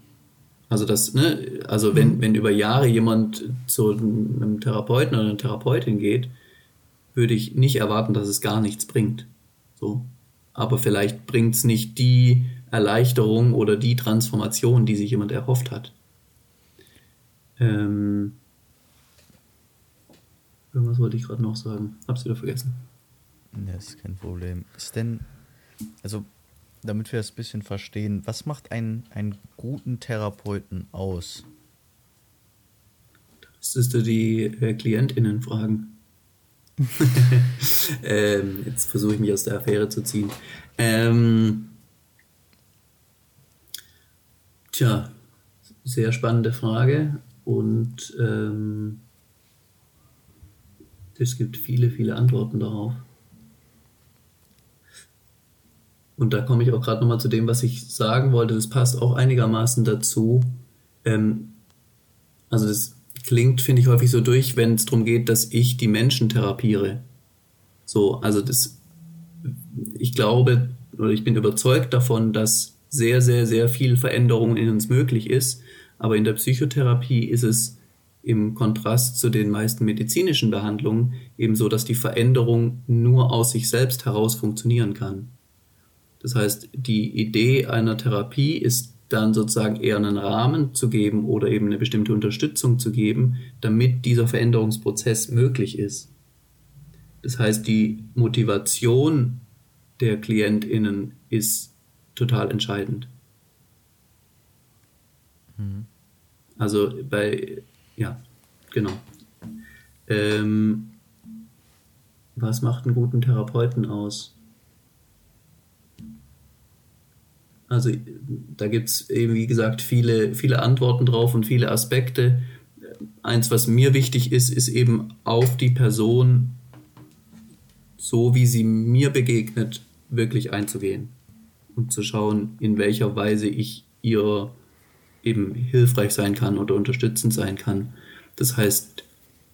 Also das, ne, also wenn, mhm. wenn über Jahre jemand zu einem Therapeuten oder einer Therapeutin geht, würde ich nicht erwarten, dass es gar nichts bringt. So. Aber vielleicht bringt es nicht die Erleichterung oder die Transformation, die sich jemand erhofft hat. Ähm, irgendwas wollte ich gerade noch sagen. Hab's wieder vergessen. Ja, ist kein Problem. Ist denn, also damit wir das ein bisschen verstehen, was macht einen, einen guten Therapeuten aus? Das ist du die äh, KlientInnen fragen. ähm, jetzt versuche ich mich aus der Affäre zu ziehen. Ähm, tja, sehr spannende Frage und ähm, es gibt viele, viele Antworten darauf. Und da komme ich auch gerade nochmal zu dem, was ich sagen wollte. Das passt auch einigermaßen dazu. Ähm, also das klingt, finde ich, häufig so durch, wenn es darum geht, dass ich die Menschen therapiere. So, also das, ich glaube oder ich bin überzeugt davon, dass sehr, sehr, sehr viel Veränderung in uns möglich ist. Aber in der Psychotherapie ist es im Kontrast zu den meisten medizinischen Behandlungen eben so, dass die Veränderung nur aus sich selbst heraus funktionieren kann. Das heißt, die Idee einer Therapie ist dann sozusagen eher einen Rahmen zu geben oder eben eine bestimmte Unterstützung zu geben, damit dieser Veränderungsprozess möglich ist. Das heißt, die Motivation der KlientInnen ist total entscheidend. Mhm. Also bei, ja, genau. Ähm, was macht einen guten Therapeuten aus? Also da gibt es eben, wie gesagt, viele, viele Antworten drauf und viele Aspekte. Eins, was mir wichtig ist, ist eben auf die Person, so wie sie mir begegnet, wirklich einzugehen und zu schauen, in welcher Weise ich ihr eben hilfreich sein kann oder unterstützend sein kann. Das heißt,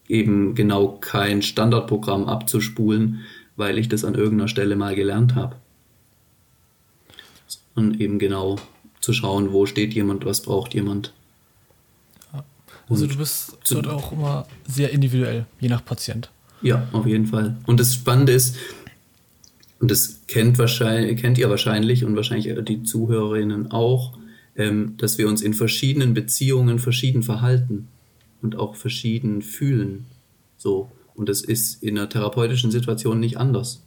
eben genau kein Standardprogramm abzuspulen, weil ich das an irgendeiner Stelle mal gelernt habe und eben genau zu schauen, wo steht jemand, was braucht jemand. Ja. Also und du bist dort auch immer sehr individuell, je nach Patient. Ja, auf jeden Fall. Und das Spannende ist, und das kennt, wahrscheinlich, kennt ihr wahrscheinlich und wahrscheinlich die Zuhörerinnen auch, ähm, dass wir uns in verschiedenen Beziehungen verschieden verhalten und auch verschieden fühlen. So. Und das ist in einer therapeutischen Situation nicht anders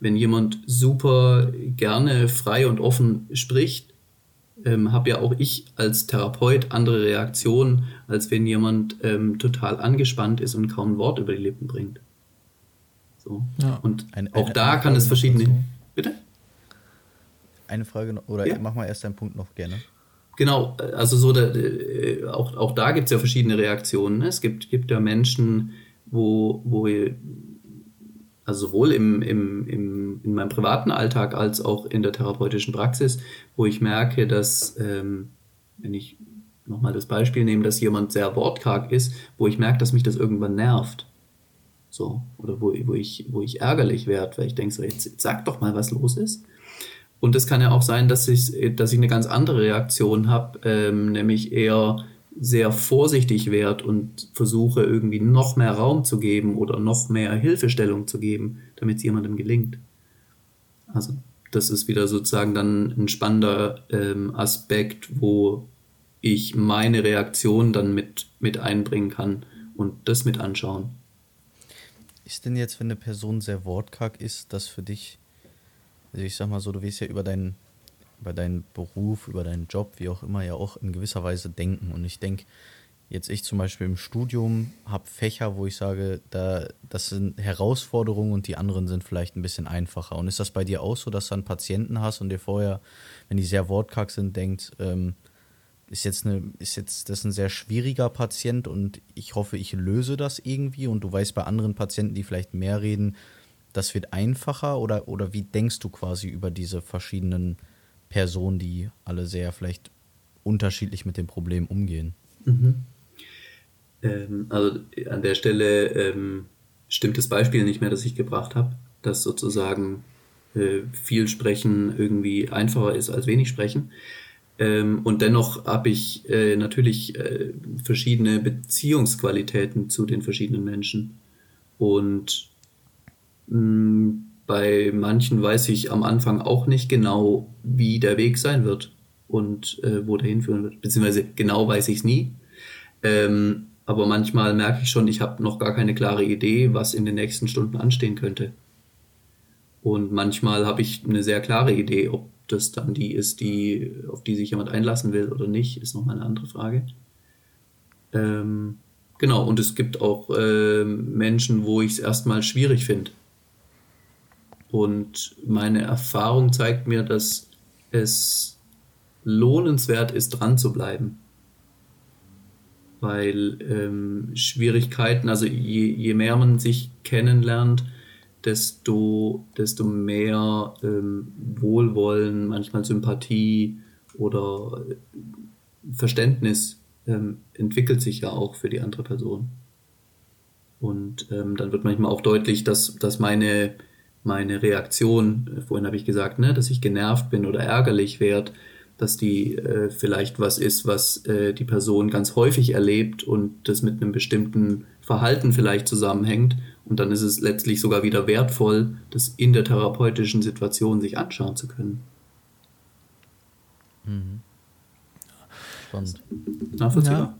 wenn jemand super gerne frei und offen spricht, ähm, habe ja auch ich als Therapeut andere Reaktionen, als wenn jemand ähm, total angespannt ist und kaum ein Wort über die Lippen bringt. So. Ja. Und eine, auch eine, da eine kann es verschiedene. Bitte? Eine Frage noch, oder ja. mach mal erst deinen Punkt noch gerne. Genau, also so, da, äh, auch, auch da gibt es ja verschiedene Reaktionen. Ne? Es gibt, gibt ja Menschen, wo, wo also sowohl im, im, im, in meinem privaten Alltag als auch in der therapeutischen Praxis, wo ich merke, dass, ähm, wenn ich nochmal das Beispiel nehme, dass jemand sehr wortkarg ist, wo ich merke, dass mich das irgendwann nervt. So, oder wo, wo, ich, wo ich ärgerlich werde, weil ich denke so, jetzt, jetzt sag doch mal, was los ist. Und es kann ja auch sein, dass ich, dass ich eine ganz andere Reaktion habe, ähm, nämlich eher sehr vorsichtig werde und versuche irgendwie noch mehr Raum zu geben oder noch mehr Hilfestellung zu geben, damit es jemandem gelingt. Also das ist wieder sozusagen dann ein spannender ähm, Aspekt, wo ich meine Reaktion dann mit, mit einbringen kann und das mit anschauen. Ist denn jetzt, wenn eine Person sehr wortkarg ist, das für dich, also ich sag mal so, du wirst ja über deinen über deinen Beruf, über deinen Job, wie auch immer, ja auch in gewisser Weise denken. Und ich denke, jetzt ich zum Beispiel im Studium habe Fächer, wo ich sage, da, das sind Herausforderungen und die anderen sind vielleicht ein bisschen einfacher. Und ist das bei dir auch so, dass du dann Patienten hast und dir vorher, wenn die sehr wortkarg sind, denkt, ähm, ist jetzt eine, ist jetzt das ein sehr schwieriger Patient und ich hoffe, ich löse das irgendwie und du weißt bei anderen Patienten, die vielleicht mehr reden, das wird einfacher oder, oder wie denkst du quasi über diese verschiedenen Personen, die alle sehr vielleicht unterschiedlich mit dem Problem umgehen? Mhm. Ähm, also an der Stelle ähm, stimmt das Beispiel nicht mehr, das ich gebracht habe, dass sozusagen äh, viel Sprechen irgendwie einfacher ist als wenig Sprechen. Ähm, und dennoch habe ich äh, natürlich äh, verschiedene Beziehungsqualitäten zu den verschiedenen Menschen. Und bei manchen weiß ich am Anfang auch nicht genau, wie der Weg sein wird und äh, wo der hinführen wird. Beziehungsweise genau weiß ich es nie. Ähm, aber manchmal merke ich schon, ich habe noch gar keine klare Idee, was in den nächsten Stunden anstehen könnte. Und manchmal habe ich eine sehr klare Idee, ob das dann die ist, die, auf die sich jemand einlassen will oder nicht, ist nochmal eine andere Frage. Ähm, genau, und es gibt auch äh, Menschen, wo ich es erstmal schwierig finde. Und meine Erfahrung zeigt mir, dass es lohnenswert ist, dran zu bleiben. Weil ähm, Schwierigkeiten, also je, je mehr man sich kennenlernt, desto, desto mehr ähm, Wohlwollen, manchmal Sympathie oder äh, Verständnis ähm, entwickelt sich ja auch für die andere Person. Und ähm, dann wird manchmal auch deutlich, dass, dass meine, meine Reaktion, äh, vorhin habe ich gesagt, ne, dass ich genervt bin oder ärgerlich werde, dass die äh, vielleicht was ist, was äh, die Person ganz häufig erlebt und das mit einem bestimmten Verhalten vielleicht zusammenhängt und dann ist es letztlich sogar wieder wertvoll, das in der therapeutischen Situation sich anschauen zu können. Mhm. Spannend. Nachvollziehbar?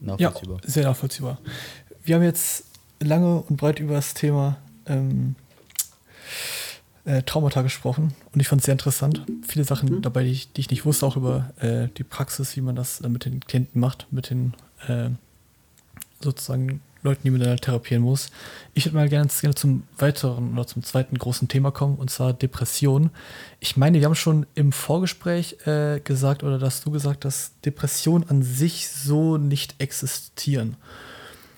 Ja. nachvollziehbar? Ja, sehr nachvollziehbar. Wir haben jetzt lange und breit über das Thema ähm, äh, Traumata gesprochen und ich fand es sehr interessant. Viele Sachen mhm. dabei, die ich, die ich, nicht wusste, auch über äh, die Praxis, wie man das äh, mit den Klienten macht, mit den äh, sozusagen Leuten, die man da therapieren muss. Ich würde mal gerne, gerne zum weiteren oder zum zweiten großen Thema kommen, und zwar Depression. Ich meine, wir haben schon im Vorgespräch äh, gesagt, oder dass du gesagt hast, Depressionen an sich so nicht existieren,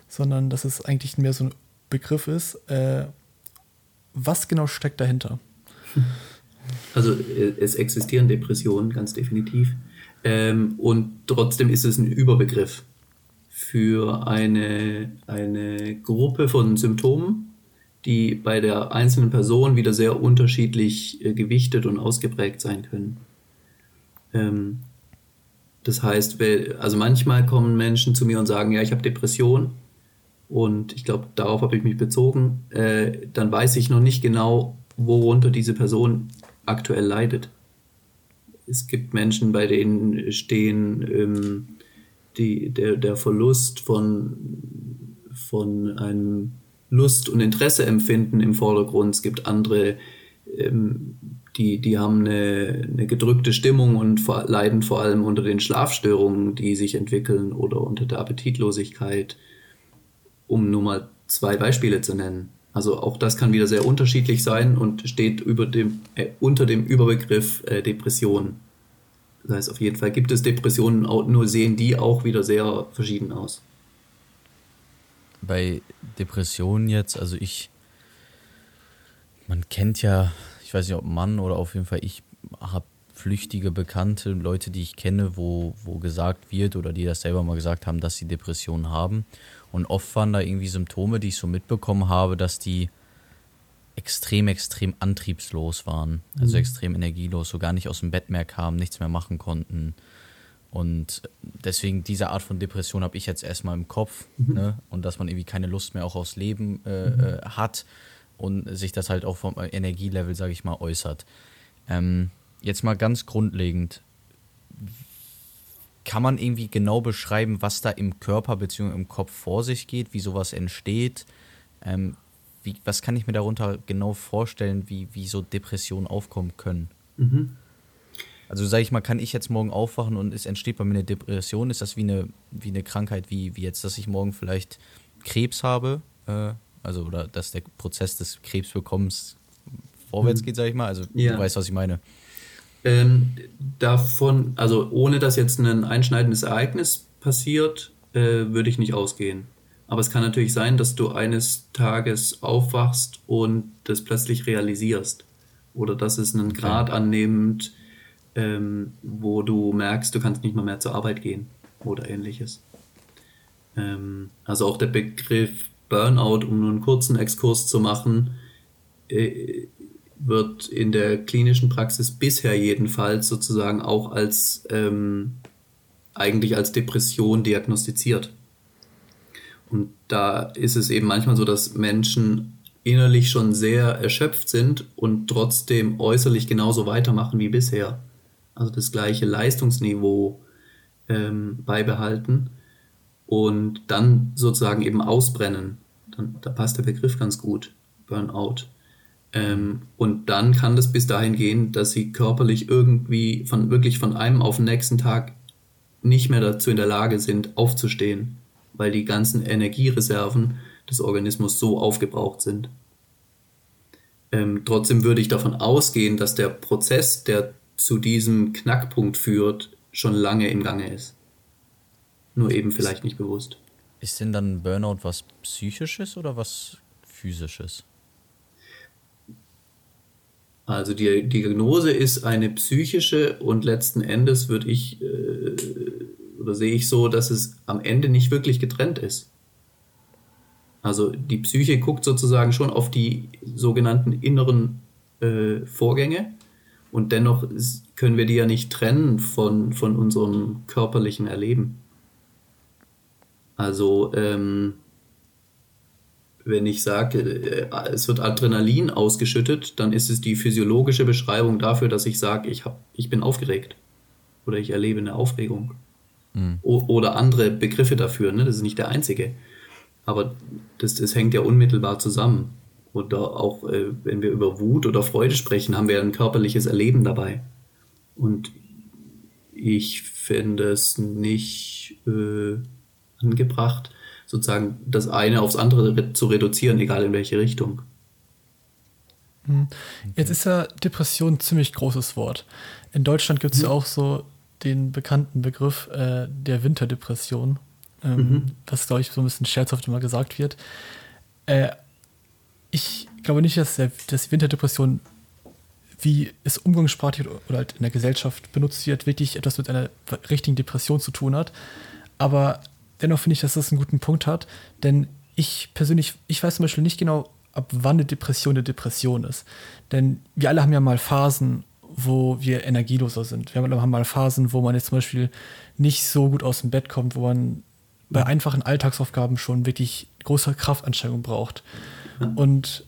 sondern dass es eigentlich mehr so ein Begriff ist. Was genau steckt dahinter? Also äh, es existieren Depressionen, ganz definitiv. Ähm, und trotzdem ist es ein Überbegriff für eine, eine Gruppe von Symptomen, die bei der einzelnen Person wieder sehr unterschiedlich äh, gewichtet und ausgeprägt sein können. Ähm, das heißt, also manchmal kommen Menschen zu mir und sagen, ja, ich habe Depression und ich glaube, darauf habe ich mich bezogen. Äh, dann weiß ich noch nicht genau, worunter diese Person aktuell leidet. Es gibt Menschen, bei denen stehen ähm, die, der, der Verlust von, von einem Lust- und Interesseempfinden im Vordergrund. Es gibt andere, ähm, die, die haben eine, eine gedrückte Stimmung und vor, leiden vor allem unter den Schlafstörungen, die sich entwickeln oder unter der Appetitlosigkeit, um nur mal zwei Beispiele zu nennen. Also auch das kann wieder sehr unterschiedlich sein und steht dem, äh, unter dem Überbegriff äh, Depression. Das heißt, auf jeden Fall gibt es Depressionen, nur sehen die auch wieder sehr verschieden aus. Bei Depressionen jetzt, also ich, man kennt ja, ich weiß nicht, ob Mann oder auf jeden Fall ich habe flüchtige Bekannte, Leute, die ich kenne, wo, wo gesagt wird oder die das selber mal gesagt haben, dass sie Depressionen haben. Und oft waren da irgendwie Symptome, die ich so mitbekommen habe, dass die extrem, extrem antriebslos waren. Also mhm. extrem energielos, so gar nicht aus dem Bett mehr kamen, nichts mehr machen konnten. Und deswegen diese Art von Depression habe ich jetzt erstmal im Kopf. Mhm. Ne? Und dass man irgendwie keine Lust mehr auch aufs Leben äh, mhm. Äh, hat und sich das halt auch vom Energielevel, sage ich mal, äußert. Ähm, jetzt mal ganz grundlegend. Kann man irgendwie genau beschreiben, was da im Körper bzw. im Kopf vor sich geht, wie sowas entsteht? Ähm, wie, was kann ich mir darunter genau vorstellen, wie, wie so Depressionen aufkommen können? Mhm. Also sage ich mal, kann ich jetzt morgen aufwachen und es entsteht bei mir eine Depression? Ist das wie eine, wie eine Krankheit, wie, wie jetzt, dass ich morgen vielleicht Krebs habe? Äh, also, oder dass der Prozess des Krebsbekommens vorwärts mhm. geht, sage ich mal. Also ja. du weißt, was ich meine. Ähm, davon, also ohne dass jetzt ein einschneidendes Ereignis passiert, äh, würde ich nicht ausgehen. Aber es kann natürlich sein, dass du eines Tages aufwachst und das plötzlich realisierst. Oder dass es einen Grad annimmt, ähm, wo du merkst, du kannst nicht mal mehr zur Arbeit gehen oder ähnliches. Ähm, also auch der Begriff Burnout, um nur einen kurzen Exkurs zu machen, äh, wird in der klinischen Praxis bisher jedenfalls sozusagen auch als ähm, eigentlich als Depression diagnostiziert. Und da ist es eben manchmal so, dass Menschen innerlich schon sehr erschöpft sind und trotzdem äußerlich genauso weitermachen wie bisher. Also das gleiche Leistungsniveau ähm, beibehalten und dann sozusagen eben ausbrennen. Dann, da passt der Begriff ganz gut, Burnout. Ähm, und dann kann das bis dahin gehen, dass sie körperlich irgendwie von wirklich von einem auf den nächsten Tag nicht mehr dazu in der Lage sind, aufzustehen, weil die ganzen Energiereserven des Organismus so aufgebraucht sind. Ähm, trotzdem würde ich davon ausgehen, dass der Prozess, der zu diesem Knackpunkt führt, schon lange im Gange ist. Nur eben vielleicht nicht bewusst. Ist denn dann Burnout was Psychisches oder was Physisches? Also die Diagnose ist eine psychische und letzten Endes würde ich äh, oder sehe ich so, dass es am Ende nicht wirklich getrennt ist. Also die Psyche guckt sozusagen schon auf die sogenannten inneren äh, Vorgänge und dennoch ist, können wir die ja nicht trennen von, von unserem körperlichen Erleben. Also ähm, wenn ich sage, äh, es wird Adrenalin ausgeschüttet, dann ist es die physiologische Beschreibung dafür, dass ich sage, ich, hab, ich bin aufgeregt oder ich erlebe eine Aufregung. Mhm. Oder andere Begriffe dafür, ne? das ist nicht der einzige. Aber das, das hängt ja unmittelbar zusammen. Oder auch, äh, wenn wir über Wut oder Freude sprechen, haben wir ein körperliches Erleben dabei. Und ich finde es nicht äh, angebracht, sozusagen das eine aufs andere zu reduzieren, egal in welche Richtung. Hm. Jetzt ist ja Depression ein ziemlich großes Wort. In Deutschland gibt es mhm. ja auch so den bekannten Begriff äh, der Winterdepression, ähm, mhm. was, glaube ich, so ein bisschen scherzhaft immer gesagt wird. Äh, ich glaube nicht, dass, der, dass Winterdepression, wie es umgangssprachlich oder halt in der Gesellschaft benutzt wird, wirklich etwas mit einer richtigen Depression zu tun hat. Aber dennoch finde ich, dass das einen guten Punkt hat, denn ich persönlich, ich weiß zum Beispiel nicht genau, ab wann eine Depression eine Depression ist. Denn wir alle haben ja mal Phasen, wo wir energieloser sind. Wir haben mal Phasen, wo man jetzt zum Beispiel nicht so gut aus dem Bett kommt, wo man bei einfachen Alltagsaufgaben schon wirklich große Kraftanstrengung braucht. Und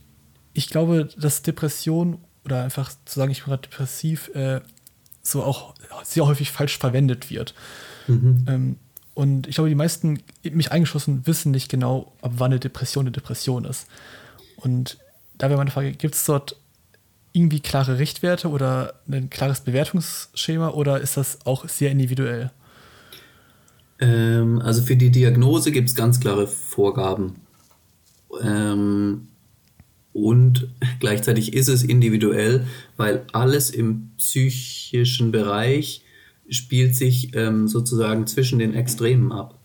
ich glaube, dass Depression oder einfach zu sagen, ich bin gerade depressiv, äh, so auch sehr häufig falsch verwendet wird. Mhm. Ähm, und ich glaube, die meisten, mich eingeschlossen, wissen nicht genau, ab wann eine Depression eine Depression ist. Und da wäre meine Frage, gibt es dort irgendwie klare Richtwerte oder ein klares Bewertungsschema oder ist das auch sehr individuell? Ähm, also für die Diagnose gibt es ganz klare Vorgaben. Ähm, und gleichzeitig ist es individuell, weil alles im psychischen Bereich spielt sich ähm, sozusagen zwischen den Extremen ab.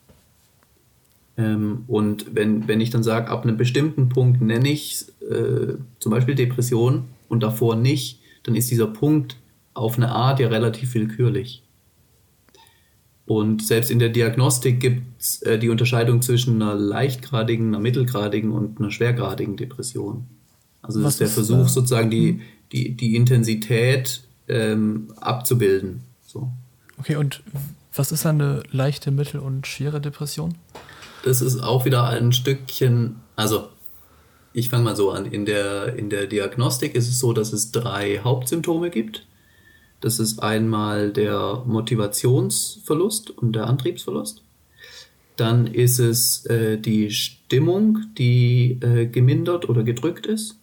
Ähm, und wenn, wenn ich dann sage, ab einem bestimmten Punkt nenne ich äh, zum Beispiel Depression und davor nicht, dann ist dieser Punkt auf eine Art ja relativ willkürlich. Und selbst in der Diagnostik gibt es äh, die Unterscheidung zwischen einer leichtgradigen, einer mittelgradigen und einer schwergradigen Depression. Also das ist der Versuch, äh, sozusagen die, hm? die, die Intensität ähm, abzubilden. So. Okay, und was ist eine leichte, mittel- und schwere Depression? Das ist auch wieder ein Stückchen, also ich fange mal so an. In der, in der Diagnostik ist es so, dass es drei Hauptsymptome gibt. Das ist einmal der Motivationsverlust und der Antriebsverlust. Dann ist es äh, die Stimmung, die äh, gemindert oder gedrückt ist.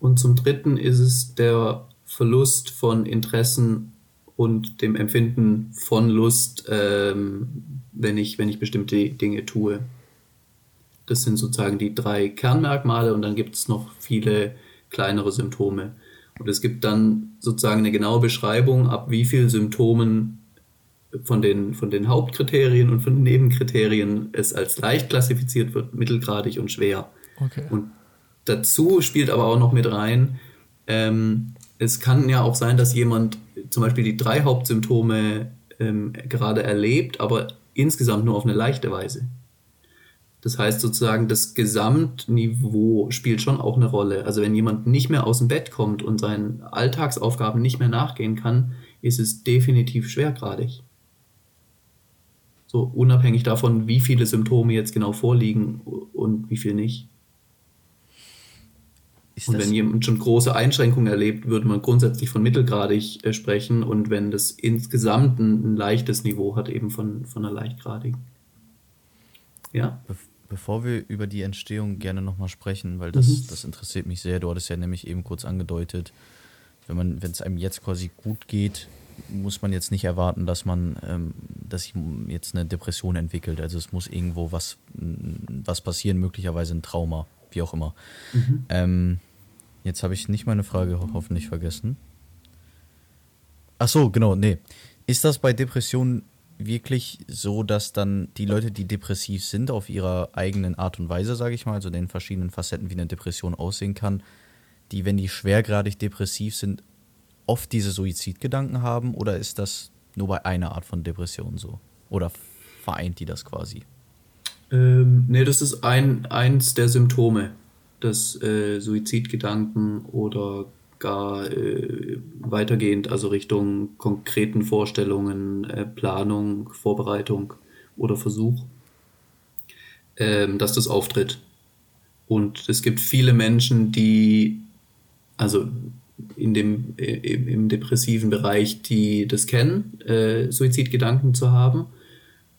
Und zum Dritten ist es der Verlust von Interessen und dem Empfinden von Lust, ähm, wenn, ich, wenn ich bestimmte Dinge tue. Das sind sozusagen die drei Kernmerkmale und dann gibt es noch viele kleinere Symptome. Und es gibt dann sozusagen eine genaue Beschreibung, ab wie viel Symptomen von den, von den Hauptkriterien und von den Nebenkriterien es als leicht klassifiziert wird, mittelgradig und schwer. Okay. Und dazu spielt aber auch noch mit rein, ähm, es kann ja auch sein, dass jemand zum Beispiel die drei Hauptsymptome ähm, gerade erlebt, aber insgesamt nur auf eine leichte Weise. Das heißt sozusagen, das Gesamtniveau spielt schon auch eine Rolle. Also wenn jemand nicht mehr aus dem Bett kommt und seinen Alltagsaufgaben nicht mehr nachgehen kann, ist es definitiv schwergradig. So unabhängig davon, wie viele Symptome jetzt genau vorliegen und wie viel nicht. Ist und wenn jemand schon große Einschränkungen erlebt, würde man grundsätzlich von mittelgradig äh, sprechen und wenn das insgesamt ein, ein, leichtes Niveau hat, eben von, von einer leichtgradigen. Ja. Be bevor wir über die Entstehung gerne nochmal sprechen, weil das, mhm. das interessiert mich sehr, du hattest ja nämlich eben kurz angedeutet, wenn man, wenn es einem jetzt quasi gut geht, muss man jetzt nicht erwarten, dass man, ähm, dass sich jetzt eine Depression entwickelt. Also es muss irgendwo was, was passieren, möglicherweise ein Trauma, wie auch immer. Mhm. Ähm, Jetzt habe ich nicht meine Frage ho hoffentlich vergessen. Ach so, genau, nee. Ist das bei Depressionen wirklich so, dass dann die Leute, die depressiv sind, auf ihrer eigenen Art und Weise, sage ich mal, also den verschiedenen Facetten, wie eine Depression aussehen kann, die, wenn die schwergradig depressiv sind, oft diese Suizidgedanken haben? Oder ist das nur bei einer Art von Depression so? Oder vereint die das quasi? Ähm, nee, das ist ein, eins der Symptome dass äh, Suizidgedanken oder gar äh, weitergehend, also Richtung konkreten Vorstellungen, äh, Planung, Vorbereitung oder Versuch, ähm, dass das auftritt. Und es gibt viele Menschen, die, also in dem, im, im depressiven Bereich, die das kennen, äh, Suizidgedanken zu haben.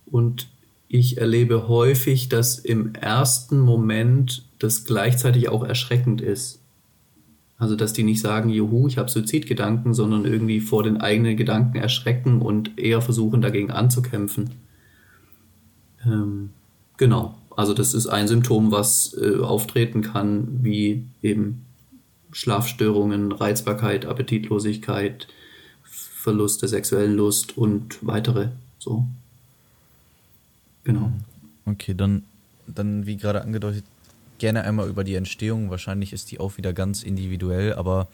Und ich erlebe häufig, dass im ersten Moment das gleichzeitig auch erschreckend ist. Also, dass die nicht sagen, juhu, ich habe Suizidgedanken, sondern irgendwie vor den eigenen Gedanken erschrecken und eher versuchen, dagegen anzukämpfen. Ähm, genau. Also, das ist ein Symptom, was äh, auftreten kann, wie eben Schlafstörungen, Reizbarkeit, Appetitlosigkeit, Verlust der sexuellen Lust und weitere. So. Genau. Okay, dann, dann wie gerade angedeutet, gerne einmal über die Entstehung. Wahrscheinlich ist die auch wieder ganz individuell, aber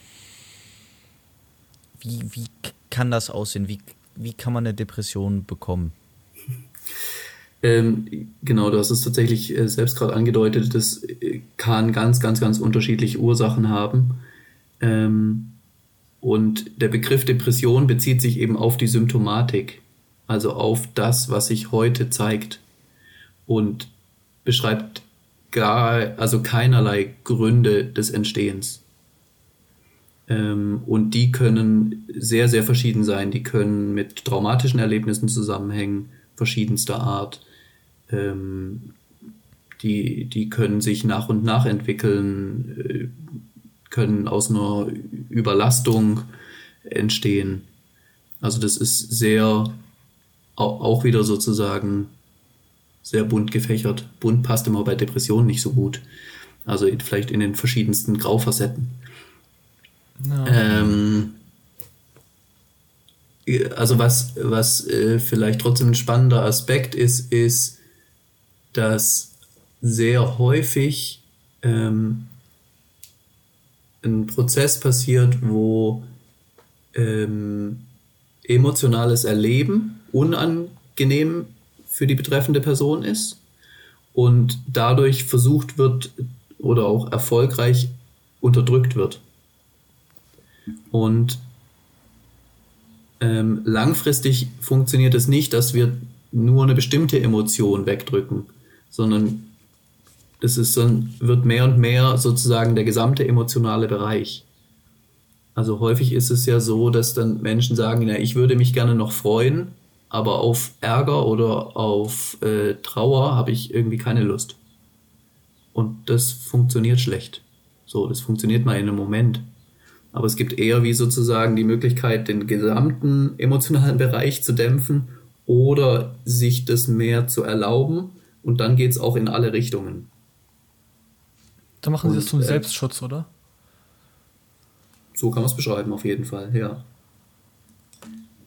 wie, wie kann das aussehen? Wie, wie kann man eine Depression bekommen? Ähm, genau, du hast es tatsächlich äh, selbst gerade angedeutet. Das äh, kann ganz, ganz, ganz unterschiedliche Ursachen haben. Ähm, und der Begriff Depression bezieht sich eben auf die Symptomatik, also auf das, was sich heute zeigt. Und beschreibt gar, also keinerlei Gründe des Entstehens. Ähm, und die können sehr, sehr verschieden sein. Die können mit traumatischen Erlebnissen zusammenhängen, verschiedenster Art. Ähm, die, die können sich nach und nach entwickeln, äh, können aus einer Überlastung entstehen. Also das ist sehr, auch wieder sozusagen sehr bunt gefächert. Bunt passt immer bei Depressionen nicht so gut. Also vielleicht in den verschiedensten Graufacetten. No. Ähm, also was, was äh, vielleicht trotzdem ein spannender Aspekt ist, ist, dass sehr häufig ähm, ein Prozess passiert, wo ähm, emotionales Erleben unangenehm für die betreffende Person ist und dadurch versucht wird oder auch erfolgreich unterdrückt wird. Und ähm, langfristig funktioniert es nicht, dass wir nur eine bestimmte Emotion wegdrücken, sondern es ist wird mehr und mehr sozusagen der gesamte emotionale Bereich. Also häufig ist es ja so, dass dann Menschen sagen, ja, ich würde mich gerne noch freuen, aber auf Ärger oder auf äh, Trauer habe ich irgendwie keine Lust. Und das funktioniert schlecht. So, das funktioniert mal in einem Moment. Aber es gibt eher wie sozusagen die Möglichkeit, den gesamten emotionalen Bereich zu dämpfen oder sich das mehr zu erlauben. Und dann geht es auch in alle Richtungen. Da machen Sie das zum äh, Selbstschutz, oder? so kann man es beschreiben, auf jeden Fall, ja.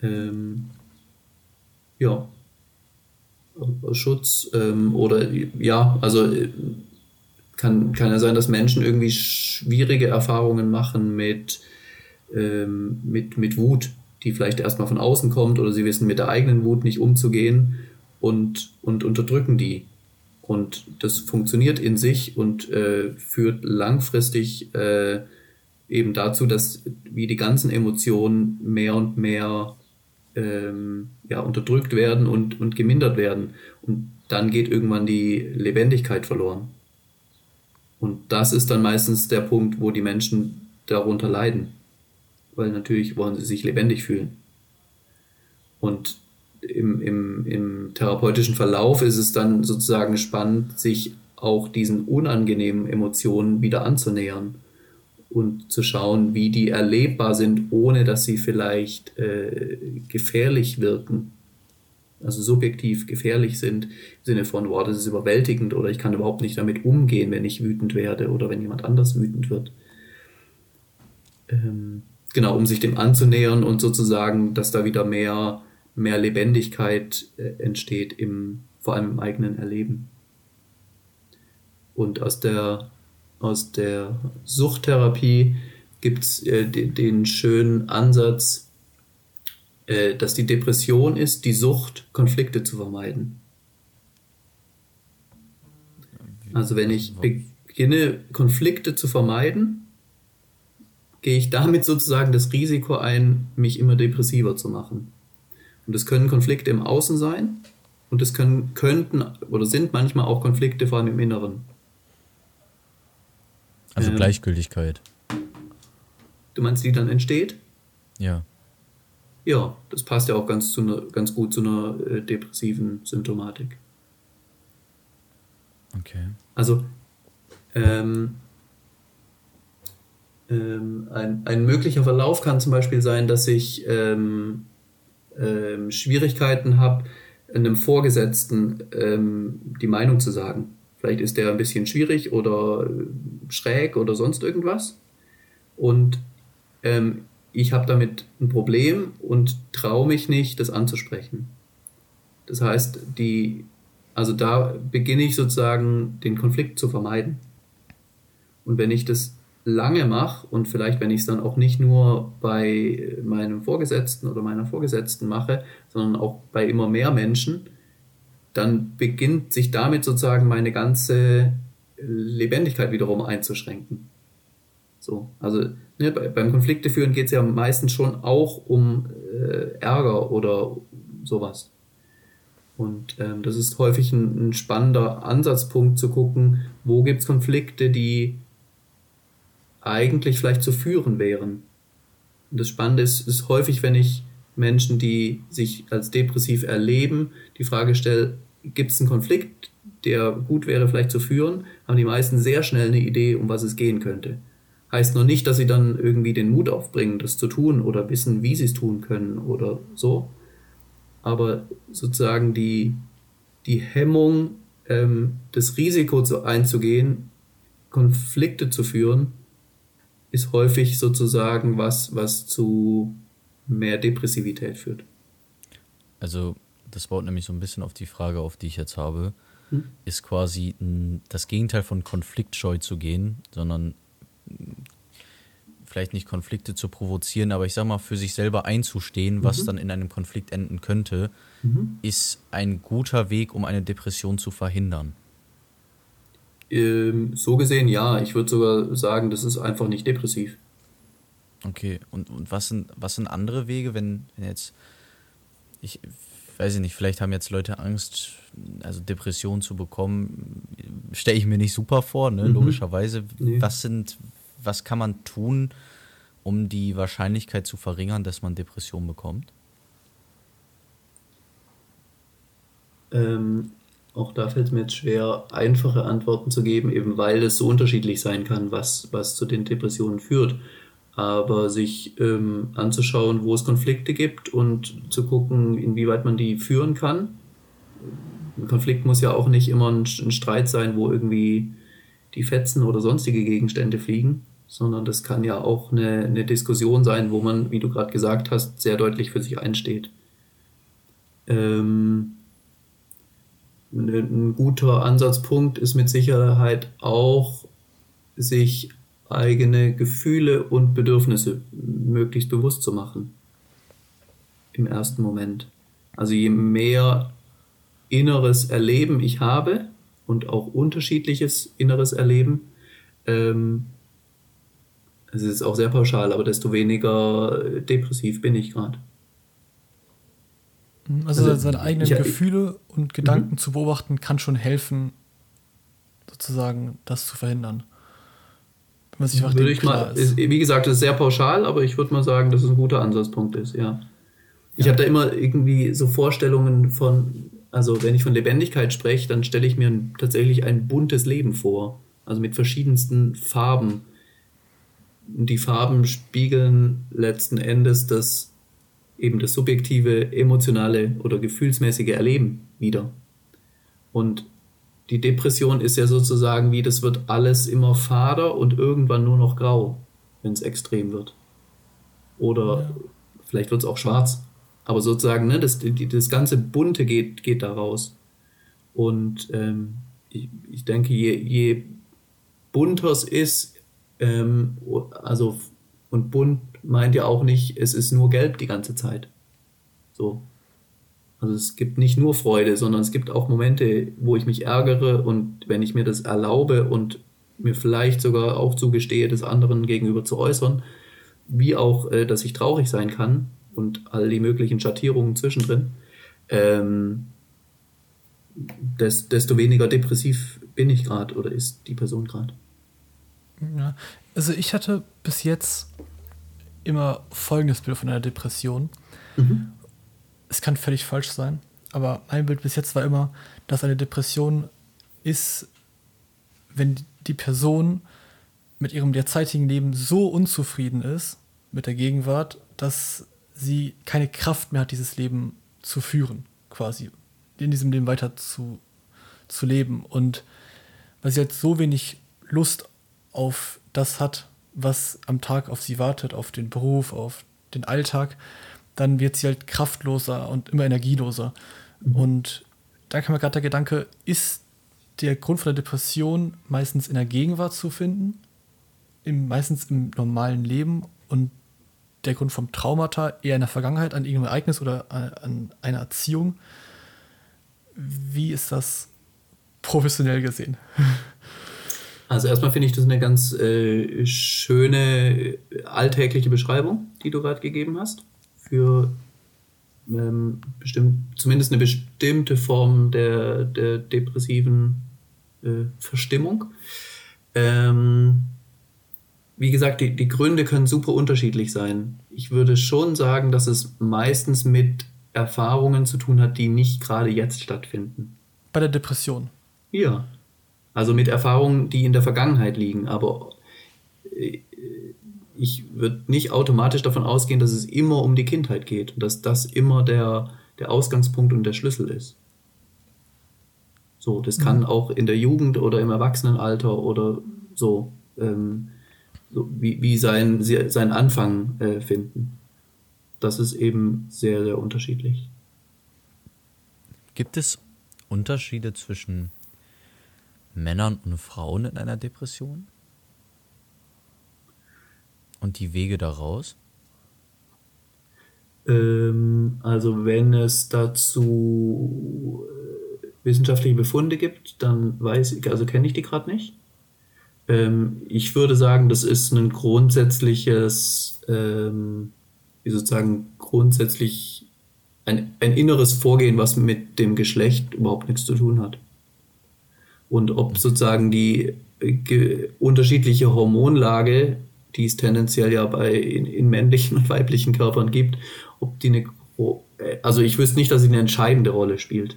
Ähm, ja. Schutz ähm, oder ja, also äh, kann, kann ja sein, dass Menschen irgendwie schwierige Erfahrungen machen mit, ähm, mit, mit Wut, die vielleicht erstmal von außen kommt oder sie wissen mit der eigenen Wut nicht umzugehen und, und unterdrücken die. Und das funktioniert in sich und äh, führt langfristig äh, eben dazu, dass wie die ganzen Emotionen mehr und mehr ähm, ja, unterdrückt werden und, und gemindert werden. Und dann geht irgendwann die Lebendigkeit verloren. Und das ist dann meistens der Punkt, wo die Menschen darunter leiden. Weil natürlich wollen sie sich lebendig fühlen. Und im, im, im therapeutischen Verlauf ist es dann sozusagen spannend, sich auch diesen unangenehmen Emotionen wieder anzunähern und zu schauen, wie die erlebbar sind, ohne dass sie vielleicht äh, gefährlich wirken. Also subjektiv gefährlich sind, im Sinne von, wow, das ist überwältigend oder ich kann überhaupt nicht damit umgehen, wenn ich wütend werde oder wenn jemand anders wütend wird. Ähm, genau, um sich dem anzunähern und sozusagen, dass da wieder mehr, mehr Lebendigkeit äh, entsteht, im, vor allem im eigenen Erleben. Und aus der aus der Suchttherapie gibt es äh, den, den, schönen Ansatz, äh, dass die Depression ist, die Sucht, Konflikte zu vermeiden. Also wenn ich beginne, Konflikte zu vermeiden, gehe ich damit sozusagen das Risiko ein, mich immer depressiver zu machen. Und es können Konflikte im Außen sein und es können, könnten oder sind manchmal auch Konflikte vor allem im Inneren. Also ähm, Gleichgültigkeit. Du meinst, die dann entsteht? Ja. Ja, das passt ja auch ganz, zu ne, ganz gut zu einer äh, depressiven Symptomatik. Okay. Also, ähm, ähm, ein, ein möglicher Verlauf kann zum Beispiel sein, dass ich ähm, ähm Schwierigkeiten habe, einem Vorgesetzten ähm, die Meinung zu sagen. Vielleicht ist der ein bisschen schwierig oder schräg oder sonst irgendwas. Und ähm, ich habe damit ein Problem und traue mich nicht, das anzusprechen. Das heißt, die, also da beginne ich sozusagen den Konflikt zu vermeiden. Und wenn ich das lange mache und vielleicht, wenn ich es dann auch nicht nur bei meinem Vorgesetzten oder meiner Vorgesetzten mache, sondern auch bei immer mehr Menschen, dann beginnt sich damit sozusagen meine ganze Lebendigkeit wiederum einzuschränken. So, also ne, beim Konflikte führen geht es ja meistens schon auch um äh, Ärger oder sowas. Und ähm, das ist häufig ein, ein, spannender Ansatzpunkt zu gucken, wo gibt es Konflikte, die eigentlich vielleicht zu führen wären. Und das Spannende ist, ist häufig, wenn ich Menschen, die sich als depressiv erleben, die Frage stelle, gibt es einen Konflikt, der gut wäre vielleicht zu führen, haben die meisten sehr schnell eine Idee, um was es gehen könnte. Heißt noch nicht, dass sie dann irgendwie den Mut aufbringen, das zu tun oder wissen, wie sie es tun können oder so. Aber sozusagen die, die Hemmung, ähm, das Risiko zu, einzugehen, Konflikte zu führen, ist häufig sozusagen was, was zu mehr Depressivität führt. Also das baut nämlich so ein bisschen auf die Frage auf, die ich jetzt habe, hm? ist quasi das Gegenteil von konfliktscheu zu gehen, sondern vielleicht nicht Konflikte zu provozieren, aber ich sag mal, für sich selber einzustehen, was mhm. dann in einem Konflikt enden könnte, mhm. ist ein guter Weg, um eine Depression zu verhindern. Ähm, so gesehen ja, ich würde sogar sagen, das ist einfach nicht depressiv. Okay, und, und was, sind, was sind andere Wege, wenn, wenn jetzt, ich weiß ich nicht, vielleicht haben jetzt Leute Angst, also Depressionen zu bekommen, stelle ich mir nicht super vor, ne? Mhm. logischerweise. Nee. Was sind, was kann man tun, um die Wahrscheinlichkeit zu verringern, dass man Depressionen bekommt? Ähm, auch da fällt es mir jetzt schwer, einfache Antworten zu geben, eben weil es so unterschiedlich sein kann, was, was zu den Depressionen führt aber sich ähm, anzuschauen, wo es Konflikte gibt und zu gucken, inwieweit man die führen kann. Ein Konflikt muss ja auch nicht immer ein, ein Streit sein, wo irgendwie die Fetzen oder sonstige Gegenstände fliegen, sondern das kann ja auch eine, eine Diskussion sein, wo man, wie du gerade gesagt hast, sehr deutlich für sich einsteht. Ähm, ein guter Ansatzpunkt ist mit Sicherheit auch, sich eigene Gefühle und Bedürfnisse möglichst bewusst zu machen. Im ersten Moment. Also je mehr inneres Erleben ich habe und auch unterschiedliches inneres Erleben, ähm, es ist auch sehr pauschal, aber desto weniger depressiv bin ich gerade. Also, also, seine eigenen ich, Gefühle und Gedanken mhm. zu beobachten, kann schon helfen, sozusagen das zu verhindern. Sich einfach würde ich mal, ist. Wie gesagt, das ist sehr pauschal, aber ich würde mal sagen, dass es ein guter Ansatzpunkt ist, ja. Ich ja. habe da immer irgendwie so Vorstellungen von, also wenn ich von Lebendigkeit spreche, dann stelle ich mir tatsächlich ein buntes Leben vor. Also mit verschiedensten Farben. Und die Farben spiegeln letzten Endes das eben das subjektive, emotionale oder gefühlsmäßige Erleben wieder. Und die Depression ist ja sozusagen wie, das wird alles immer fader und irgendwann nur noch grau, wenn es extrem wird. Oder ja. vielleicht wird es auch schwarz. Aber sozusagen, ne, das, das ganze Bunte geht, geht da raus. Und ähm, ich, ich denke, je, je bunter es ist, ähm, also und bunt meint ja auch nicht, es ist nur gelb die ganze Zeit. So. Also es gibt nicht nur Freude, sondern es gibt auch Momente, wo ich mich ärgere und wenn ich mir das erlaube und mir vielleicht sogar auch zugestehe, des anderen gegenüber zu äußern, wie auch, äh, dass ich traurig sein kann und all die möglichen Schattierungen zwischendrin, ähm, des, desto weniger depressiv bin ich gerade oder ist die Person gerade. Ja, also ich hatte bis jetzt immer folgendes Bild von einer Depression. Mhm. Es kann völlig falsch sein, aber mein Bild bis jetzt war immer, dass eine Depression ist, wenn die Person mit ihrem derzeitigen Leben so unzufrieden ist mit der Gegenwart, dass sie keine Kraft mehr hat, dieses Leben zu führen, quasi in diesem Leben weiter zu, zu leben. Und weil sie halt so wenig Lust auf das hat, was am Tag auf sie wartet, auf den Beruf, auf den Alltag, dann wird sie halt kraftloser und immer energieloser. Mhm. Und da kam mir gerade der Gedanke, ist der Grund von der Depression meistens in der Gegenwart zu finden, im, meistens im normalen Leben und der Grund vom Traumata eher in der Vergangenheit, an irgendeinem Ereignis oder an einer Erziehung. Wie ist das professionell gesehen? Also erstmal finde ich das eine ganz äh, schöne alltägliche Beschreibung, die du gerade gegeben hast für ähm, bestimmt, zumindest eine bestimmte Form der, der depressiven äh, Verstimmung. Ähm, wie gesagt, die, die Gründe können super unterschiedlich sein. Ich würde schon sagen, dass es meistens mit Erfahrungen zu tun hat, die nicht gerade jetzt stattfinden. Bei der Depression. Ja, also mit Erfahrungen, die in der Vergangenheit liegen. Aber äh, ich würde nicht automatisch davon ausgehen, dass es immer um die Kindheit geht und dass das immer der, der Ausgangspunkt und der Schlüssel ist. So, das kann mhm. auch in der Jugend oder im Erwachsenenalter oder so, ähm, so wie, wie sein, sein Anfang äh, finden. Das ist eben sehr, sehr unterschiedlich. Gibt es Unterschiede zwischen Männern und Frauen in einer Depression? Und die Wege daraus? Ähm, also wenn es dazu äh, wissenschaftliche Befunde gibt, dann weiß ich, also kenne ich die gerade nicht. Ähm, ich würde sagen, das ist ein grundsätzliches, ähm, wie sozusagen grundsätzlich ein, ein inneres Vorgehen, was mit dem Geschlecht überhaupt nichts zu tun hat und ob sozusagen die äh, unterschiedliche Hormonlage, die es tendenziell ja bei in, in, männlichen und weiblichen Körpern gibt, ob die eine äh, also ich wüsste nicht, dass sie eine entscheidende Rolle spielt.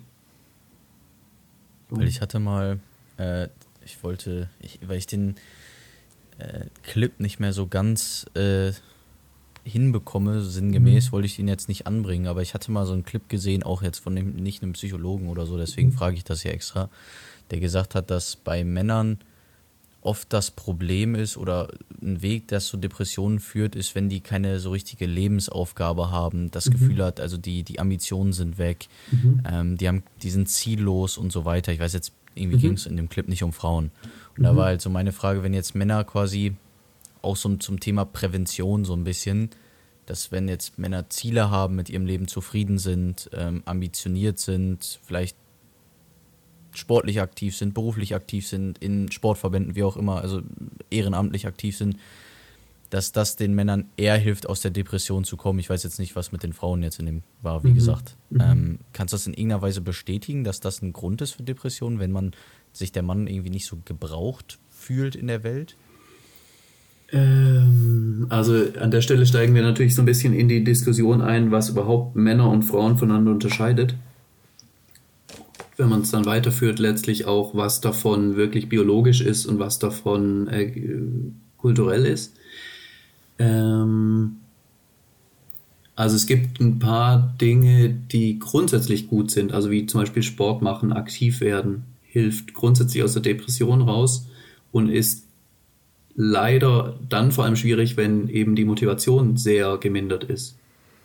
Weil ich hatte mal, äh, ich wollte, ich, weil ich den äh, Clip nicht mehr so ganz äh, hinbekomme, sinngemäß, mhm. wollte ich ihn jetzt nicht anbringen, aber ich hatte mal so einen Clip gesehen, auch jetzt von dem, nicht einem Psychologen oder so, deswegen mhm. frage ich das ja extra der gesagt hat, dass bei Männern oft das Problem ist oder ein Weg, der zu Depressionen führt, ist, wenn die keine so richtige Lebensaufgabe haben, das mhm. Gefühl hat, also die, die Ambitionen sind weg, mhm. ähm, die, haben, die sind ziellos und so weiter. Ich weiß jetzt, irgendwie mhm. ging es in dem Clip nicht um Frauen. Und da mhm. war halt so meine Frage, wenn jetzt Männer quasi auch so zum Thema Prävention so ein bisschen, dass wenn jetzt Männer Ziele haben, mit ihrem Leben zufrieden sind, ähm, ambitioniert sind, vielleicht sportlich aktiv sind, beruflich aktiv sind, in Sportverbänden, wie auch immer, also ehrenamtlich aktiv sind, dass das den Männern eher hilft, aus der Depression zu kommen. Ich weiß jetzt nicht, was mit den Frauen jetzt in dem war, wie mhm. gesagt. Mhm. Ähm, kannst du das in irgendeiner Weise bestätigen, dass das ein Grund ist für Depressionen, wenn man sich der Mann irgendwie nicht so gebraucht fühlt in der Welt? Ähm, also an der Stelle steigen wir natürlich so ein bisschen in die Diskussion ein, was überhaupt Männer und Frauen voneinander unterscheidet wenn man es dann weiterführt, letztlich auch, was davon wirklich biologisch ist und was davon äh, kulturell ist. Ähm, also es gibt ein paar Dinge, die grundsätzlich gut sind, also wie zum Beispiel Sport machen, aktiv werden, hilft grundsätzlich aus der Depression raus und ist leider dann vor allem schwierig, wenn eben die Motivation sehr gemindert ist.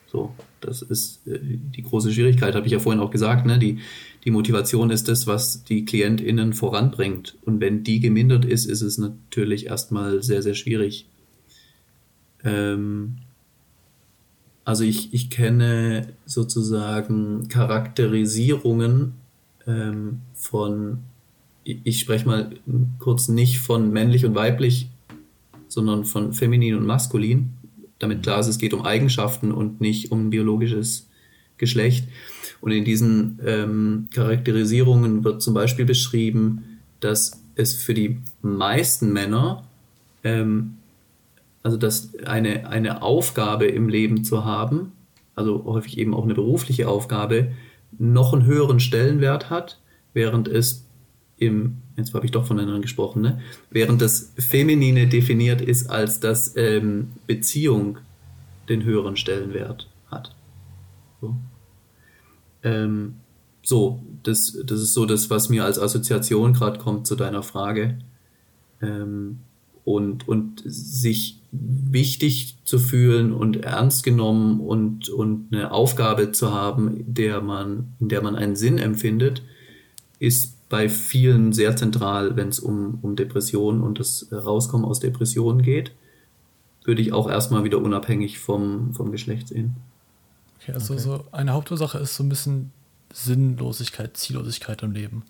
So, das ist äh, die große Schwierigkeit, habe ich ja vorhin auch gesagt. Ne? Die, die Motivation ist das, was die KlientInnen voranbringt. Und wenn die gemindert ist, ist es natürlich erstmal sehr, sehr schwierig. Ähm, also ich, ich kenne sozusagen Charakterisierungen ähm, von, ich, ich spreche mal kurz nicht von männlich und weiblich, sondern von feminin und maskulin, damit klar ist, es geht um Eigenschaften und nicht um biologisches Geschlecht. Und in diesen ähm, Charakterisierungen wird zum Beispiel beschrieben, dass es für die meisten Männer, ähm, also dass eine, eine Aufgabe im Leben zu haben, also häufig eben auch eine berufliche Aufgabe, noch einen höheren Stellenwert hat, während es im, jetzt habe ich doch von anderen gesprochen, ne? während das Feminine definiert ist als dass ähm, Beziehung den höheren Stellenwert hat. So. Ähm, so, das, das ist so das, was mir als Assoziation gerade kommt zu deiner Frage. Ähm, und, und sich wichtig zu fühlen und ernst genommen und, und eine Aufgabe zu haben, der man, in der man einen Sinn empfindet, ist bei vielen sehr zentral, wenn es um, um Depressionen und das Rauskommen aus Depressionen geht. Würde ich auch erstmal wieder unabhängig vom, vom Geschlecht sehen. Okay, also okay. so eine Hauptursache ist so ein bisschen Sinnlosigkeit, Ziellosigkeit im Leben.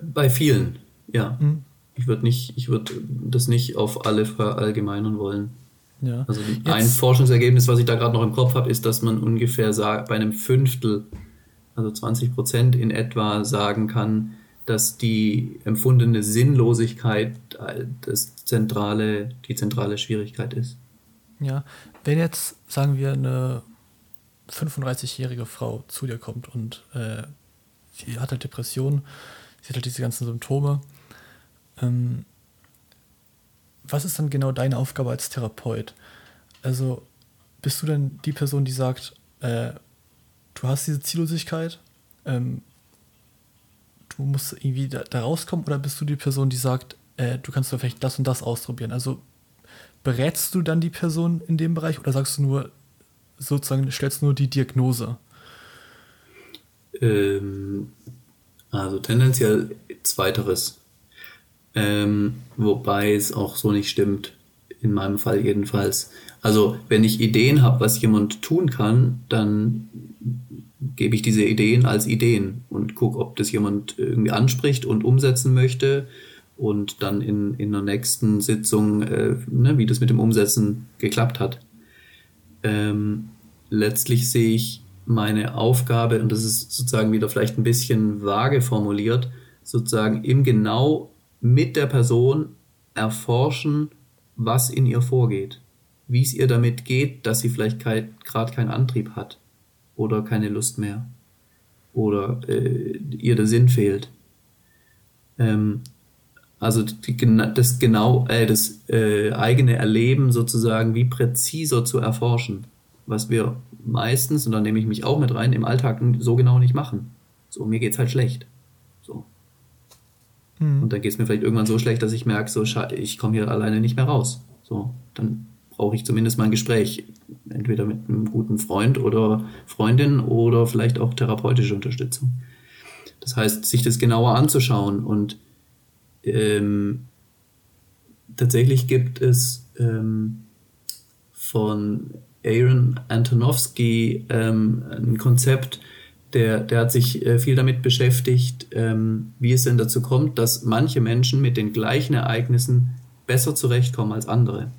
Bei vielen, ja. Mhm. Ich würde nicht, ich würde das nicht auf alle verallgemeinern wollen. Ja. Also Jetzt. ein Forschungsergebnis, was ich da gerade noch im Kopf habe, ist, dass man ungefähr bei einem Fünftel, also 20 Prozent in etwa sagen kann, dass die empfundene Sinnlosigkeit das zentrale, die zentrale Schwierigkeit ist. Ja, wenn jetzt, sagen wir, eine 35-jährige Frau zu dir kommt und äh, sie hat halt Depressionen, sie hat halt diese ganzen Symptome. Ähm, was ist dann genau deine Aufgabe als Therapeut? Also bist du denn die Person, die sagt, äh, du hast diese Ziellosigkeit, ähm, du musst irgendwie da, da, rauskommen, oder bist du die Person, die sagt, äh, du kannst vielleicht das und das ausprobieren? Also berätst du dann die Person in dem Bereich oder sagst du nur, sozusagen stellst nur die Diagnose? Ähm, also tendenziell zweiteres. Ähm, wobei es auch so nicht stimmt, in meinem Fall jedenfalls. Also wenn ich Ideen habe, was jemand tun kann, dann gebe ich diese Ideen als Ideen und gucke, ob das jemand irgendwie anspricht und umsetzen möchte. Und dann in, in der nächsten Sitzung, äh, ne, wie das mit dem Umsetzen geklappt hat. Ähm, letztlich sehe ich meine Aufgabe, und das ist sozusagen wieder vielleicht ein bisschen vage formuliert, sozusagen im Genau mit der Person erforschen, was in ihr vorgeht, wie es ihr damit geht, dass sie vielleicht gerade keinen Antrieb hat oder keine Lust mehr oder äh, ihr der Sinn fehlt. Ähm, also die, das genau, äh, das äh, eigene Erleben sozusagen wie präziser zu erforschen was wir meistens, und da nehme ich mich auch mit rein, im Alltag so genau nicht machen. So, mir geht es halt schlecht. So. Mhm. Und dann geht es mir vielleicht irgendwann so schlecht, dass ich merke, so, ich komme hier alleine nicht mehr raus. So, dann brauche ich zumindest mal ein Gespräch. Entweder mit einem guten Freund oder Freundin oder vielleicht auch therapeutische Unterstützung. Das heißt, sich das genauer anzuschauen und ähm, tatsächlich gibt es ähm, von Aaron Antonowski ähm, ein Konzept, der, der hat sich äh, viel damit beschäftigt, ähm, wie es denn dazu kommt, dass manche Menschen mit den gleichen Ereignissen besser zurechtkommen als andere.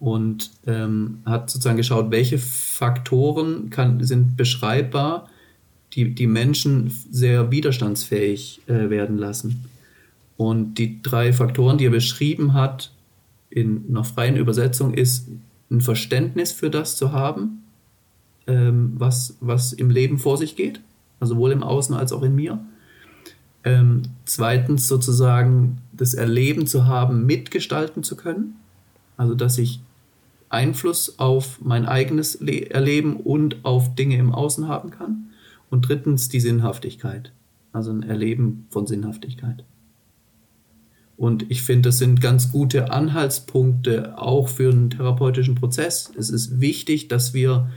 Und ähm, hat sozusagen geschaut, welche Faktoren kann, sind beschreibbar, die die Menschen sehr widerstandsfähig äh, werden lassen. Und die drei Faktoren, die er beschrieben hat, in einer freien Übersetzung, ist ein Verständnis für das zu haben, ähm, was, was im Leben vor sich geht, also sowohl im Außen als auch in mir. Ähm, zweitens sozusagen das Erleben zu haben, mitgestalten zu können, also dass ich Einfluss auf mein eigenes Le Erleben und auf Dinge im Außen haben kann. Und drittens die Sinnhaftigkeit, also ein Erleben von Sinnhaftigkeit. Und ich finde, das sind ganz gute Anhaltspunkte auch für einen therapeutischen Prozess. Es ist wichtig, dass wir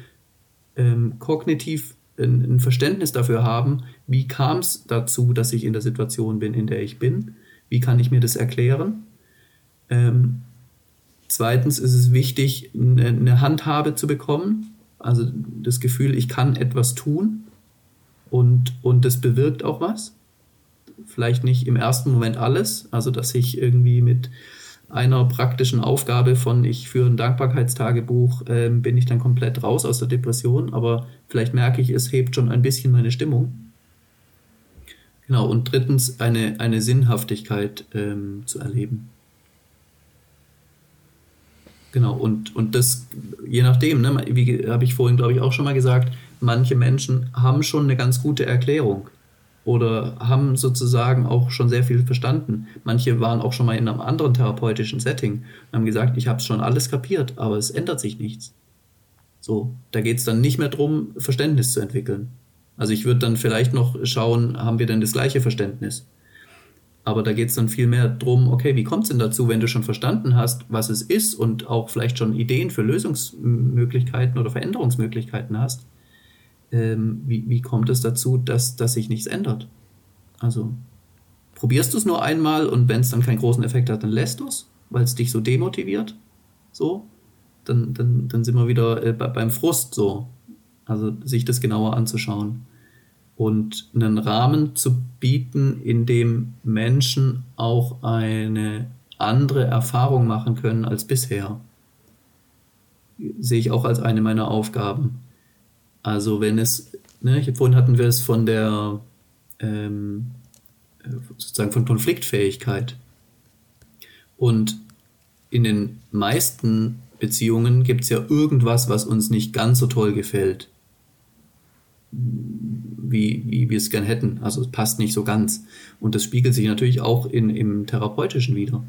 ähm, kognitiv ein, ein, Verständnis dafür haben, wie kam es dazu, dass ich in der Situation bin, in der ich bin. Wie kann ich mir das erklären? Ähm, zweitens ist es wichtig, eine, Handhabe zu bekommen, also das Gefühl, ich kann etwas tun und, und das bewirkt auch was. Vielleicht nicht im ersten Moment alles, also dass ich irgendwie mit einer praktischen Aufgabe von ich führe ein Dankbarkeitstagebuch, äh, bin ich dann komplett raus aus der Depression, aber vielleicht merke ich, es hebt schon ein bisschen meine Stimmung. Genau, und drittens eine, eine Sinnhaftigkeit ähm, zu erleben. Genau, und, und das, je nachdem, ne, wie habe ich vorhin, glaube ich, auch schon mal gesagt, manche Menschen haben schon eine ganz gute Erklärung oder haben sozusagen auch schon sehr viel verstanden. Manche waren auch schon mal in einem anderen therapeutischen Setting und haben gesagt, ich habe schon alles kapiert, aber es ändert sich nichts. So, da geht es dann nicht mehr darum, Verständnis zu entwickeln. Also ich würde dann vielleicht noch schauen, haben wir denn das gleiche Verständnis? Aber da geht es dann viel mehr darum, okay, wie kommt es denn dazu, wenn du schon verstanden hast, was es ist und auch vielleicht schon Ideen für Lösungsmöglichkeiten oder Veränderungsmöglichkeiten hast? ähm, wie, wie kommt es dazu, dass, dass sich nichts ändert? Also probierst du es nur einmal und wenn es dann keinen großen Effekt hat, dann lässt du es, weil es dich so demotiviert. So, dann, dann, dann sind wir wieder äh, beim Frust so. Also sich das genauer anzuschauen und einen Rahmen zu bieten, in dem Menschen auch eine andere Erfahrung machen können als bisher. Sehe ich auch als eine meiner Aufgaben. Also wenn es, ne, vorhin hatten wir es von der ähm, sozusagen von Konfliktfähigkeit. Und in den meisten Beziehungen gibt es ja irgendwas, was uns nicht ganz so toll gefällt, wie, wie wir es gern hätten. Also es passt nicht so ganz. Und das spiegelt sich natürlich auch in, im Therapeutischen wieder.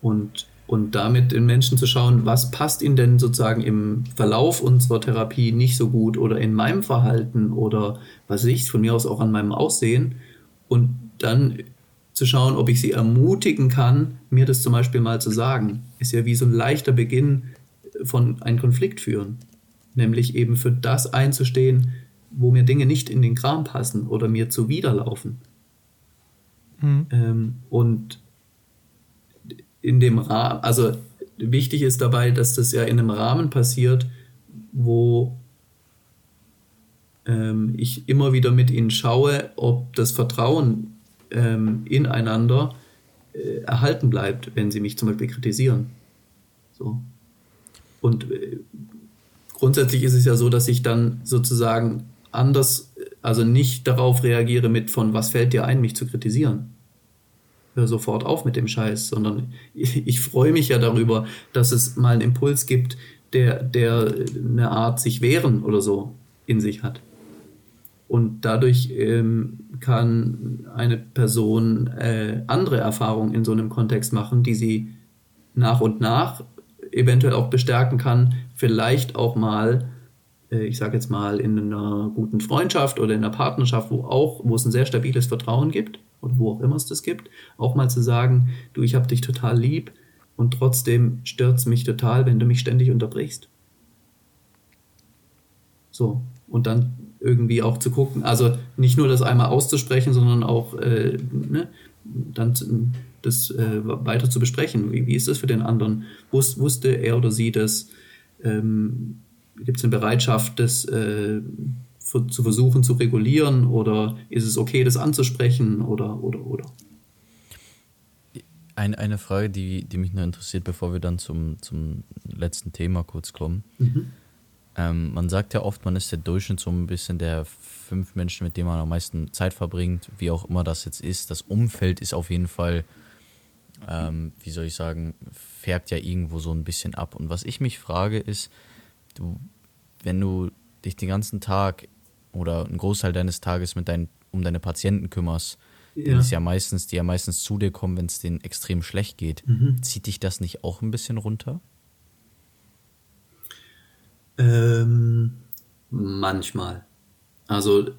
Und und damit den Menschen zu schauen, was passt ihnen denn sozusagen im Verlauf unserer Therapie nicht so gut oder in meinem Verhalten oder was ich, von mir aus auch an meinem Aussehen und dann zu schauen, ob ich sie ermutigen kann, mir das zum Beispiel mal zu sagen, ist ja wie so ein leichter Beginn von einem Konflikt führen. Nämlich eben für das einzustehen, wo mir Dinge nicht in den Kram passen oder mir zuwiderlaufen. Mhm. Ähm, und in dem Rahmen, also wichtig ist dabei, dass das ja in einem Rahmen passiert, wo ähm, ich immer wieder mit ihnen schaue, ob das Vertrauen ähm, ineinander äh, erhalten bleibt, wenn sie mich zum Beispiel kritisieren. So. Und äh, grundsätzlich ist es ja so, dass ich dann sozusagen anders, also nicht darauf reagiere mit von was fällt dir ein, mich zu kritisieren, hör sofort auf mit dem Scheiß, sondern ich, ich freue mich ja darüber, dass es mal einen Impuls gibt, der, der eine Art sich wehren oder so in sich hat. Und dadurch ähm, kann eine Person äh, andere Erfahrungen in so einem Kontext machen, die sie nach und nach eventuell auch bestärken kann, vielleicht auch mal, ich sage jetzt mal, in einer guten Freundschaft oder in einer Partnerschaft, wo auch, wo es ein sehr stabiles Vertrauen gibt, oder wo auch immer es das gibt, auch mal zu sagen, du, ich habe dich total lieb und trotzdem stört es mich total, wenn du mich ständig unterbrichst. So, und dann irgendwie auch zu gucken, also nicht nur das einmal auszusprechen, sondern auch äh, ne, dann das äh, weiter zu besprechen. Wie, wie ist das für den anderen? Wus, wusste er oder sie das? Ähm, Gibt es eine Bereitschaft, das äh, für, zu versuchen zu regulieren oder ist es okay, das anzusprechen oder oder oder? Ein, eine Frage, die, die mich nur interessiert, bevor wir dann zum, zum letzten Thema kurz kommen. Mhm. Ähm, man sagt ja oft, man ist der Durchschnitt so ein bisschen der fünf Menschen, mit denen man am meisten Zeit verbringt, wie auch immer das jetzt ist. Das Umfeld ist auf jeden Fall, ähm, wie soll ich sagen, färbt ja irgendwo so ein bisschen ab. Und was ich mich frage ist, du, wenn du dich den ganzen Tag oder einen Großteil deines Tages mit deinen, um deine Patienten kümmerst, ja. die ja meistens, die ja meistens zu dir kommen, wenn es denen extrem schlecht geht, mhm. zieht dich das nicht auch ein bisschen runter? Ähm, manchmal. Also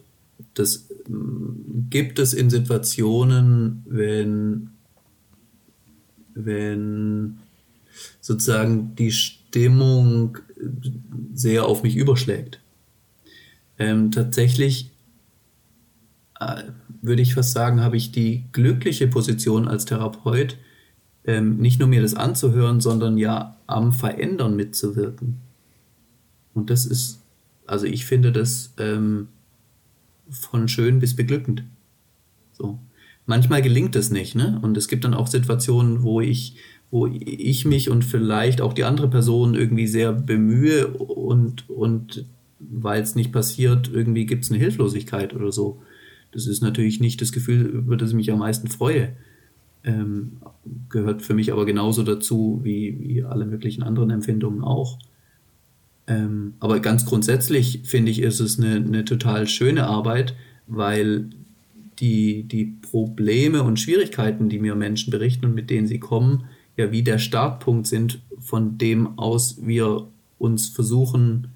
das gibt es in Situationen, wenn, wenn sozusagen die Stimmung sehr auf mich überschlägt. Ähm, tatsächlich äh, würde ich fast sagen, habe ich die glückliche Position als Therapeut, ähm, nicht nur mir das anzuhören, sondern ja am Verändern mitzuwirken. Und das ist, also ich finde das ähm, von schön bis beglückend. So. Manchmal gelingt es nicht, ne? Und es gibt dann auch Situationen, wo ich, wo ich mich und vielleicht auch die andere Person irgendwie sehr bemühe und, und weil es nicht passiert, irgendwie gibt es eine Hilflosigkeit oder so. Das ist natürlich nicht das Gefühl, über das ich mich am meisten freue. Ähm, gehört für mich aber genauso dazu wie, wie alle möglichen anderen Empfindungen auch. Ähm, aber ganz grundsätzlich finde ich, ist es eine, eine total schöne Arbeit, weil die, die Probleme und Schwierigkeiten, die mir Menschen berichten und mit denen sie kommen, ja wie der Startpunkt sind, von dem aus wir uns versuchen,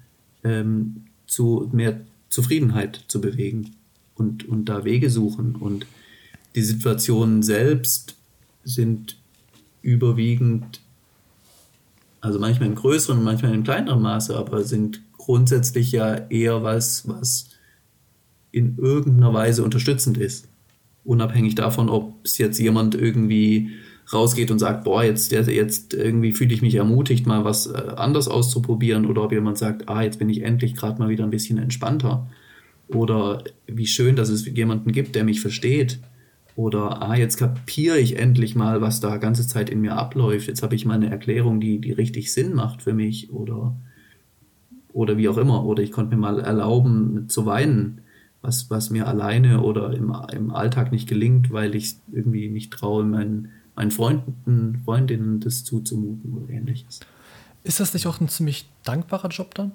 ähm, zu mehr Zufriedenheit zu bewegen und, und da Wege suchen. Und die Situationen selbst sind überwiegend also manchmal in größerem, manchmal in kleinerem Maße, aber sind grundsätzlich ja eher was, was in irgendeiner Weise unterstützend ist. Unabhängig davon, ob es jetzt jemand irgendwie rausgeht und sagt, boah, jetzt, jetzt irgendwie fühle ich mich ermutigt, mal was äh, anders auszuprobieren, oder ob jemand sagt, ah, jetzt bin ich endlich gerade mal wieder ein bisschen entspannter. Oder wie schön, dass es jemanden gibt, der mich versteht oder, ah, jetzt kapiere ich endlich mal, was da ganze Zeit in mir abläuft. Jetzt habe ich mal eine Erklärung, die, die richtig Sinn macht für mich. Oder, oder wie auch immer. Oder ich konnte mir mal erlauben zu weinen, was, was mir alleine oder im, im Alltag nicht gelingt, weil ich irgendwie nicht traue, meinen, meinen Freunden, Freundinnen das zuzumuten oder ähnliches. Ist das nicht auch ein ziemlich dankbarer Job dann?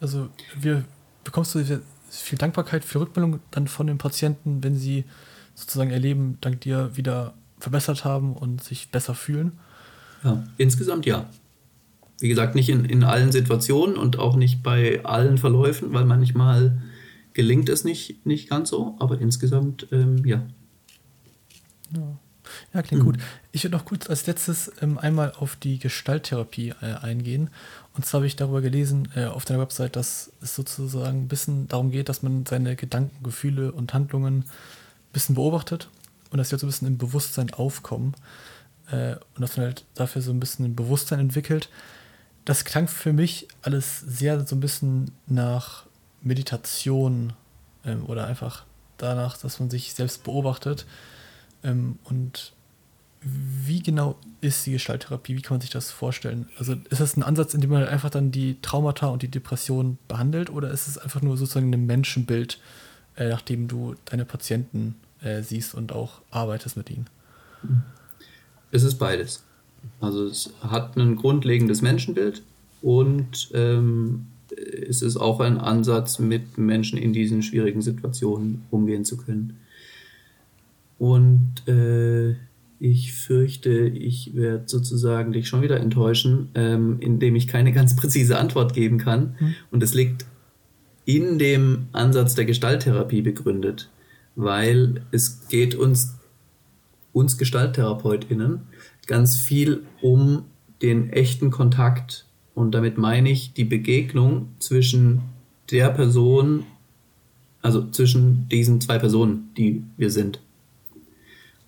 Also, wir, bekommst du viel Dankbarkeit für Rückmeldung dann von den Patienten, wenn sie sozusagen ihr Leben dank dir wieder verbessert haben und sich besser fühlen? Ja, insgesamt ja. Wie gesagt, nicht in, in allen Situationen und auch nicht bei allen Verläufen, weil manchmal gelingt es nicht, nicht ganz so, aber insgesamt ähm, ja. ja. Ja, klingt mhm. gut. Ich würde noch kurz als letztes ähm, einmal auf die Gestalttherapie äh, eingehen. Und zwar habe ich darüber gelesen äh, auf deiner Website, dass es sozusagen ein bisschen darum geht, dass man seine Gedanken, Gefühle und Handlungen bisschen beobachtet und dass sie halt so ein bisschen im Bewusstsein aufkommen äh, und dass man halt dafür so ein bisschen ein Bewusstsein entwickelt. Das klang für mich alles sehr so ein bisschen nach Meditation ähm, oder einfach danach, dass man sich selbst beobachtet. Ähm, und wie genau ist die Gestalttherapie? Wie kann man sich das vorstellen? Also ist das ein Ansatz, in dem man einfach dann die Traumata und die Depression behandelt oder ist es einfach nur sozusagen ein Menschenbild, äh, nachdem du deine Patienten äh, siehst und auch arbeitest mit ihnen? Es ist beides. Also es hat ein grundlegendes Menschenbild und ähm, es ist auch ein Ansatz, mit Menschen in diesen schwierigen Situationen umgehen zu können. Und äh, ich fürchte, ich werde sozusagen dich schon wieder enttäuschen, ähm, indem ich keine ganz präzise Antwort geben kann. Mhm. Und es liegt in dem Ansatz der Gestalttherapie begründet, weil es geht uns uns GestalttherapeutInnen ganz viel um den echten Kontakt. Und damit meine ich die Begegnung zwischen der Person, also zwischen diesen zwei Personen, die wir sind.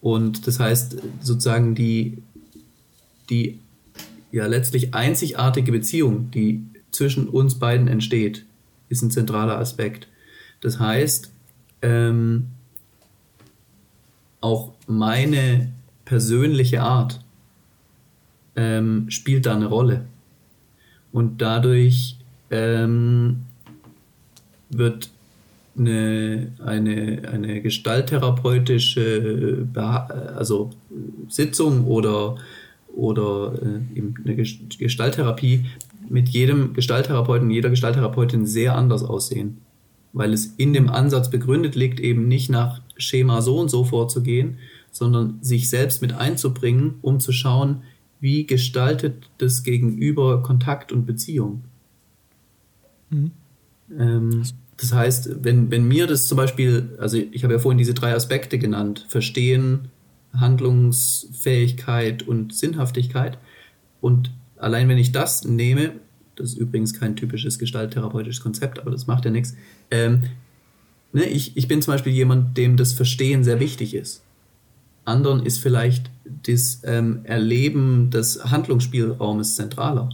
Und das heißt sozusagen die, die ja letztlich einzigartige Beziehung, die zwischen uns beiden entsteht, ist ein zentraler Aspekt. Das heißt, ähm, auch meine persönliche Art ähm, spielt da eine Rolle. Und dadurch ähm, wird eine, eine, eine gestalttherapeutische also Sitzung oder, oder äh, eine Gestalttherapie mit jedem Gestalttherapeuten, jeder Gestalttherapeutin sehr anders aussehen. Weil es in dem Ansatz begründet liegt, eben nicht nach Schema so und so vorzugehen, sondern sich selbst mit einzubringen, um zu schauen, wie gestaltet das Gegenüber Kontakt und Beziehung. Mhm. Ähm, das heißt, wenn, wenn mir das zum Beispiel, also ich habe ja vorhin diese drei Aspekte genannt, Verstehen, Handlungsfähigkeit und Sinnhaftigkeit. Und allein wenn ich das nehme, das ist übrigens kein typisches gestalttherapeutisches Konzept, aber das macht ja nichts. Ähm, ne, ich, ich bin zum Beispiel jemand, dem das Verstehen sehr wichtig ist. Anderen ist vielleicht das ähm, Erleben des Handlungsspielraumes zentraler.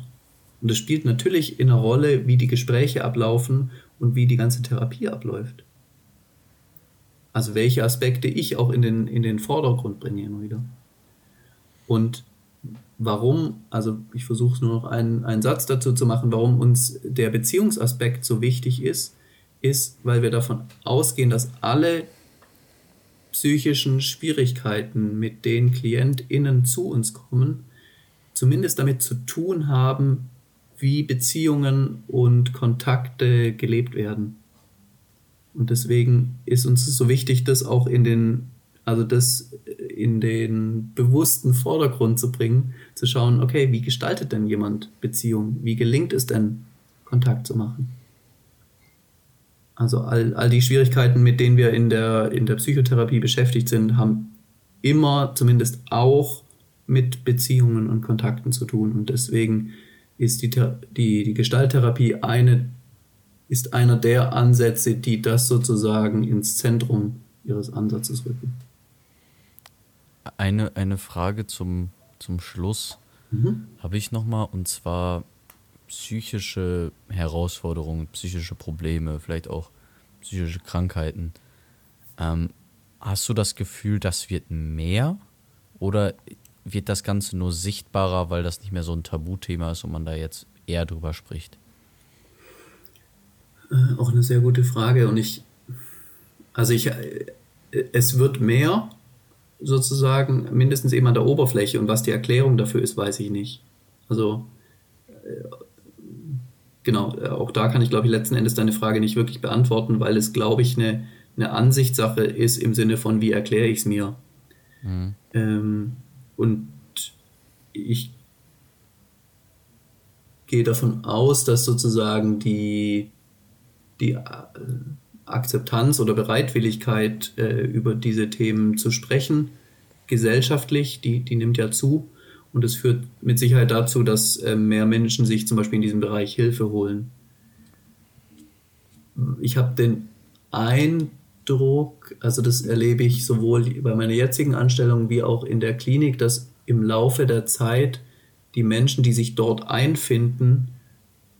Und das spielt natürlich in einer Rolle, wie die Gespräche ablaufen und wie die ganze Therapie abläuft. Also welche Aspekte ich auch in den, in den Vordergrund bringe immer wieder. Und warum, also ich versuche nur noch einen, einen Satz dazu zu machen, warum uns der Beziehungsaspekt so wichtig ist, ist, weil wir davon ausgehen, dass alle psychischen Schwierigkeiten, mit denen KlientInnen zu uns kommen, zumindest damit zu tun haben, wie Beziehungen und Kontakte gelebt werden. Und deswegen ist uns so wichtig, das auch in den, also das in den bewussten Vordergrund zu bringen, zu schauen, okay, wie gestaltet denn jemand Beziehung? Wie gelingt es denn, Kontakt zu machen? Also all, all die Schwierigkeiten, mit denen wir in der, in der Psychotherapie beschäftigt sind, haben immer zumindest auch mit Beziehungen und Kontakten zu tun. Und deswegen ist die, die, die Gestalttherapie eine, ist einer der Ansätze, die das sozusagen ins Zentrum ihres Ansatzes rücken. Eine, eine Frage zum, zum Schluss mhm. habe ich nochmal, und zwar psychische Herausforderungen, psychische Probleme, vielleicht auch psychische Krankheiten. Ähm, hast du das Gefühl, das wird mehr oder wird das Ganze nur sichtbarer, weil das nicht mehr so ein Tabuthema ist und man da jetzt eher drüber spricht? Äh, auch eine sehr gute Frage und ich, also ich, äh, es wird mehr sozusagen, mindestens eben an der Oberfläche und was die Erklärung dafür ist, weiß ich nicht. Also äh, genau, auch da kann ich, glaube ich, letzten Endes deine Frage nicht wirklich beantworten, weil es, glaube ich, eine, eine Ansichtssache ist im Sinne von, wie erkläre ich es mir. Mhm. Ähm, und ich gehe davon aus, dass sozusagen die, die äh, Akzeptanz oder Bereitwilligkeit, äh, über diese Themen zu sprechen, gesellschaftlich, die, die nimmt ja zu. Und es führt mit Sicherheit dazu, dass äh, mehr Menschen sich zum Beispiel in diesem Bereich Hilfe holen. Ich habe den Eindruck, also das erlebe ich sowohl bei meiner jetzigen Anstellung wie auch in der Klinik, dass im Laufe der Zeit die Menschen, die sich dort einfinden,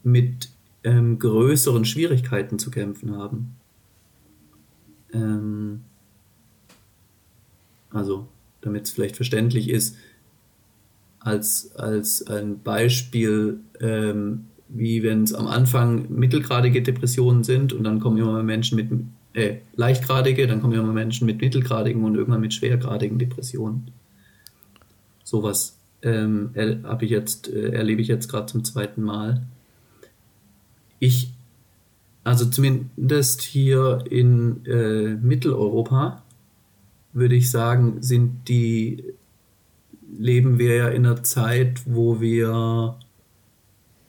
mit ähm, größeren Schwierigkeiten zu kämpfen haben. Ähm, also, damit es vielleicht verständlich ist, als, als ein Beispiel, ähm, wie wenn es am Anfang mittelgradige Depressionen sind und dann kommen immer mehr Menschen mit äh, leichtgradige, dann kommen immer mehr Menschen mit mittelgradigen und irgendwann mit schwergradigen Depressionen. Sowas ähm, jetzt, äh, erlebe ich jetzt gerade zum zweiten Mal. Ich, also zumindest hier in äh, Mitteleuropa, würde ich sagen, sind die leben wir ja in einer Zeit, wo wir,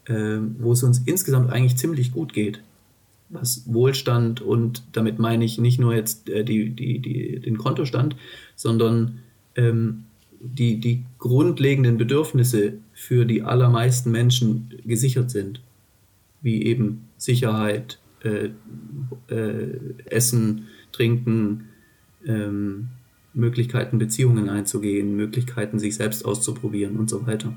äh, wo es uns insgesamt eigentlich ziemlich gut geht. Was Wohlstand und damit meine ich nicht nur jetzt äh, die, die, die, den Kontostand, sondern ähm, die, die grundlegenden Bedürfnisse für die allermeisten Menschen gesichert sind, wie eben Sicherheit, äh, äh, Essen, Trinken, ähm, Möglichkeiten, Beziehungen einzugehen, Möglichkeiten, sich selbst auszuprobieren und so weiter.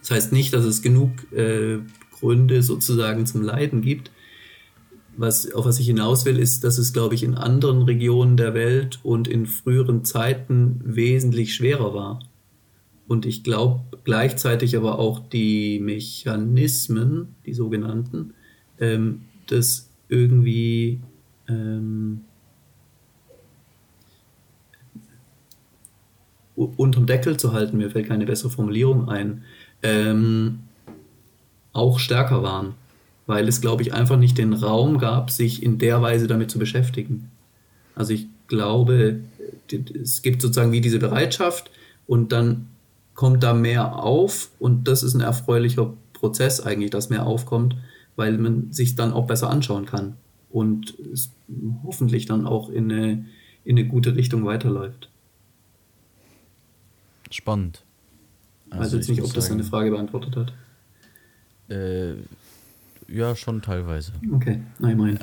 Das heißt nicht, dass es genug äh, Gründe sozusagen zum Leiden gibt. Was, auf was ich hinaus will, ist, dass es, glaube ich, in anderen Regionen der Welt und in früheren Zeiten wesentlich schwerer war. Und ich glaube gleichzeitig aber auch die Mechanismen, die sogenannten, ähm, das irgendwie ähm, unterm Deckel zu halten, mir fällt keine bessere Formulierung ein, ähm, auch stärker waren, weil es, glaube ich, einfach nicht den Raum gab, sich in der Weise damit zu beschäftigen. Also ich glaube, es gibt sozusagen wie diese Bereitschaft und dann kommt da mehr auf und das ist ein erfreulicher Prozess eigentlich, dass mehr aufkommt, weil man sich dann auch besser anschauen kann und es hoffentlich dann auch in eine, in eine gute Richtung weiterläuft. Spannend. Also, also jetzt nicht, ob das sagen, eine Frage beantwortet hat. Äh, ja, schon teilweise. Okay, nein, mein.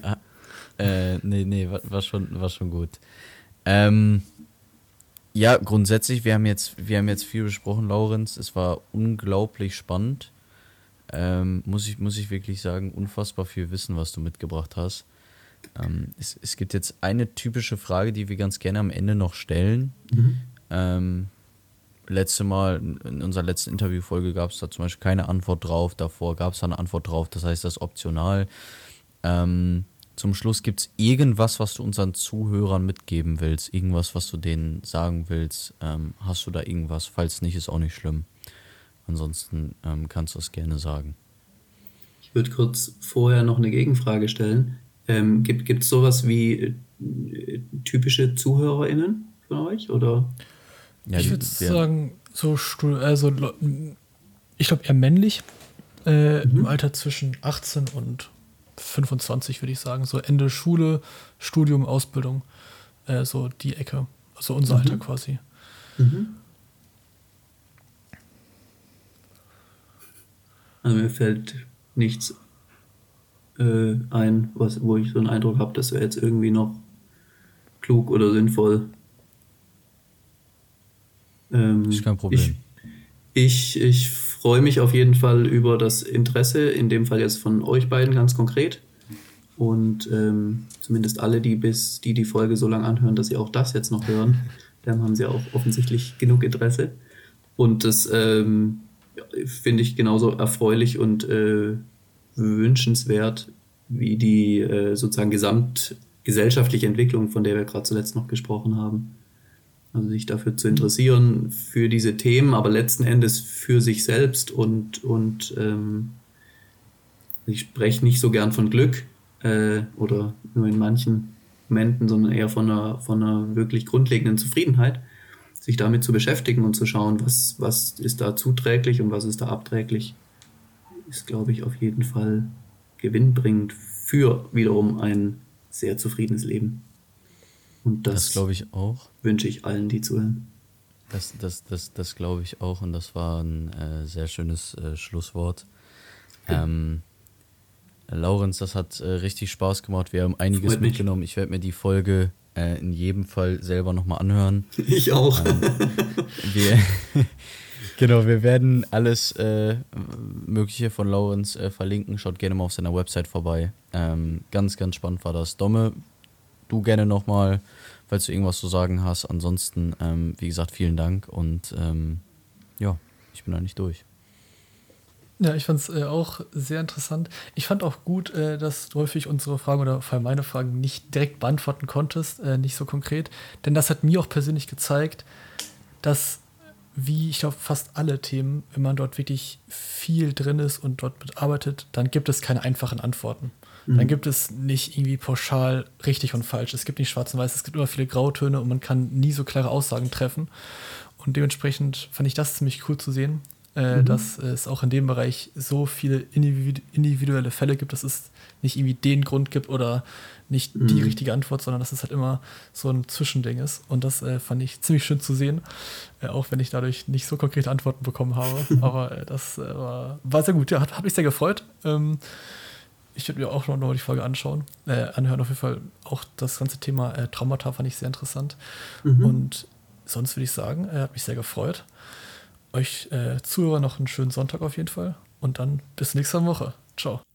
Äh, nee, nee, war, war, schon, war schon gut. Ähm, ja, grundsätzlich, wir haben, jetzt, wir haben jetzt viel besprochen, Laurenz. Es war unglaublich spannend. Ähm, muss, ich, muss ich wirklich sagen, unfassbar viel Wissen, was du mitgebracht hast. Ähm, es, es gibt jetzt eine typische Frage, die wir ganz gerne am Ende noch stellen. Mhm. Ähm, letzte Mal, in unserer letzten Interviewfolge gab es da zum Beispiel keine Antwort drauf, davor gab es da eine Antwort drauf, das heißt, das ist optional. Ähm, zum Schluss gibt es irgendwas, was du unseren Zuhörern mitgeben willst, irgendwas, was du denen sagen willst. Ähm, hast du da irgendwas? Falls nicht, ist auch nicht schlimm. Ansonsten ähm, kannst du es gerne sagen. Ich würde kurz vorher noch eine Gegenfrage stellen. Ähm, gibt es sowas wie äh, typische ZuhörerInnen von euch? Oder? Ja, ich würde sagen, so also ich glaube eher männlich. Äh, mhm. Im Alter zwischen 18 und 25, würde ich sagen. So Ende Schule, Studium, Ausbildung. Äh, so die Ecke. Also unser mhm. Alter quasi. Mhm. Also mir fällt nichts äh, ein, was, wo ich so einen Eindruck habe, dass er jetzt irgendwie noch klug oder sinnvoll ähm, ist kein Problem. Ich, ich, ich freue mich auf jeden Fall über das Interesse, in dem Fall jetzt von euch beiden ganz konkret. Und ähm, zumindest alle, die bis die die Folge so lange anhören, dass sie auch das jetzt noch hören, dann haben sie auch offensichtlich genug Interesse. Und das ähm, finde ich genauso erfreulich und äh, wünschenswert wie die äh, sozusagen gesamtgesellschaftliche Entwicklung, von der wir gerade zuletzt noch gesprochen haben. Also sich dafür zu interessieren, für diese Themen, aber letzten Endes für sich selbst und, und ähm, ich spreche nicht so gern von Glück äh, oder nur in manchen Momenten, sondern eher von einer, von einer wirklich grundlegenden Zufriedenheit, sich damit zu beschäftigen und zu schauen, was, was ist da zuträglich und was ist da abträglich, ist, glaube ich, auf jeden Fall gewinnbringend für wiederum ein sehr zufriedenes Leben. Und das, das glaube ich auch. Wünsche ich allen, die zuhören. Das, das, das, das glaube ich auch und das war ein äh, sehr schönes äh, Schlusswort. Ähm, Laurenz, das hat äh, richtig Spaß gemacht. Wir haben einiges mitgenommen. Ich werde mir die Folge äh, in jedem Fall selber nochmal anhören. Ich auch. Ähm, wir, genau, wir werden alles äh, Mögliche von Laurenz äh, verlinken. Schaut gerne mal auf seiner Website vorbei. Ähm, ganz, ganz spannend war das. Domme, du gerne nochmal, falls du irgendwas zu sagen hast. Ansonsten, ähm, wie gesagt, vielen Dank und ähm, ja, ich bin eigentlich durch. Ja, ich fand es äh, auch sehr interessant. Ich fand auch gut, äh, dass du häufig unsere Fragen oder vor allem meine Fragen nicht direkt beantworten konntest, äh, nicht so konkret. Denn das hat mir auch persönlich gezeigt, dass, wie ich glaube, fast alle Themen, wenn man dort wirklich viel drin ist und dort mitarbeitet, dann gibt es keine einfachen Antworten. Mhm. Dann gibt es nicht irgendwie pauschal richtig und falsch. Es gibt nicht schwarz und weiß, es gibt immer viele Grautöne und man kann nie so klare Aussagen treffen. Und dementsprechend fand ich das ziemlich cool zu sehen. äh, mhm. dass es auch in dem Bereich so viele individuelle Fälle gibt, dass es nicht irgendwie den Grund gibt oder nicht mhm. die richtige Antwort, sondern dass es halt immer so ein Zwischending ist. Und das äh, fand ich ziemlich schön zu sehen, äh, auch wenn ich dadurch nicht so konkrete Antworten bekommen habe. Aber äh, das äh, war, war, sehr gut. Ja, hat, hat mich sehr gefreut. Ähm, ich würde mir auch noch, noch die Folge anschauen, äh, anhören. Auf jeden Fall auch das ganze Thema äh, Traumata fand ich sehr interessant. Mhm. Und sonst würde ich sagen, er hat mich sehr gefreut. Euch äh, Zuhörer noch einen schönen Sonntag auf jeden Fall. Und dann bis nächste Woche. Ciao.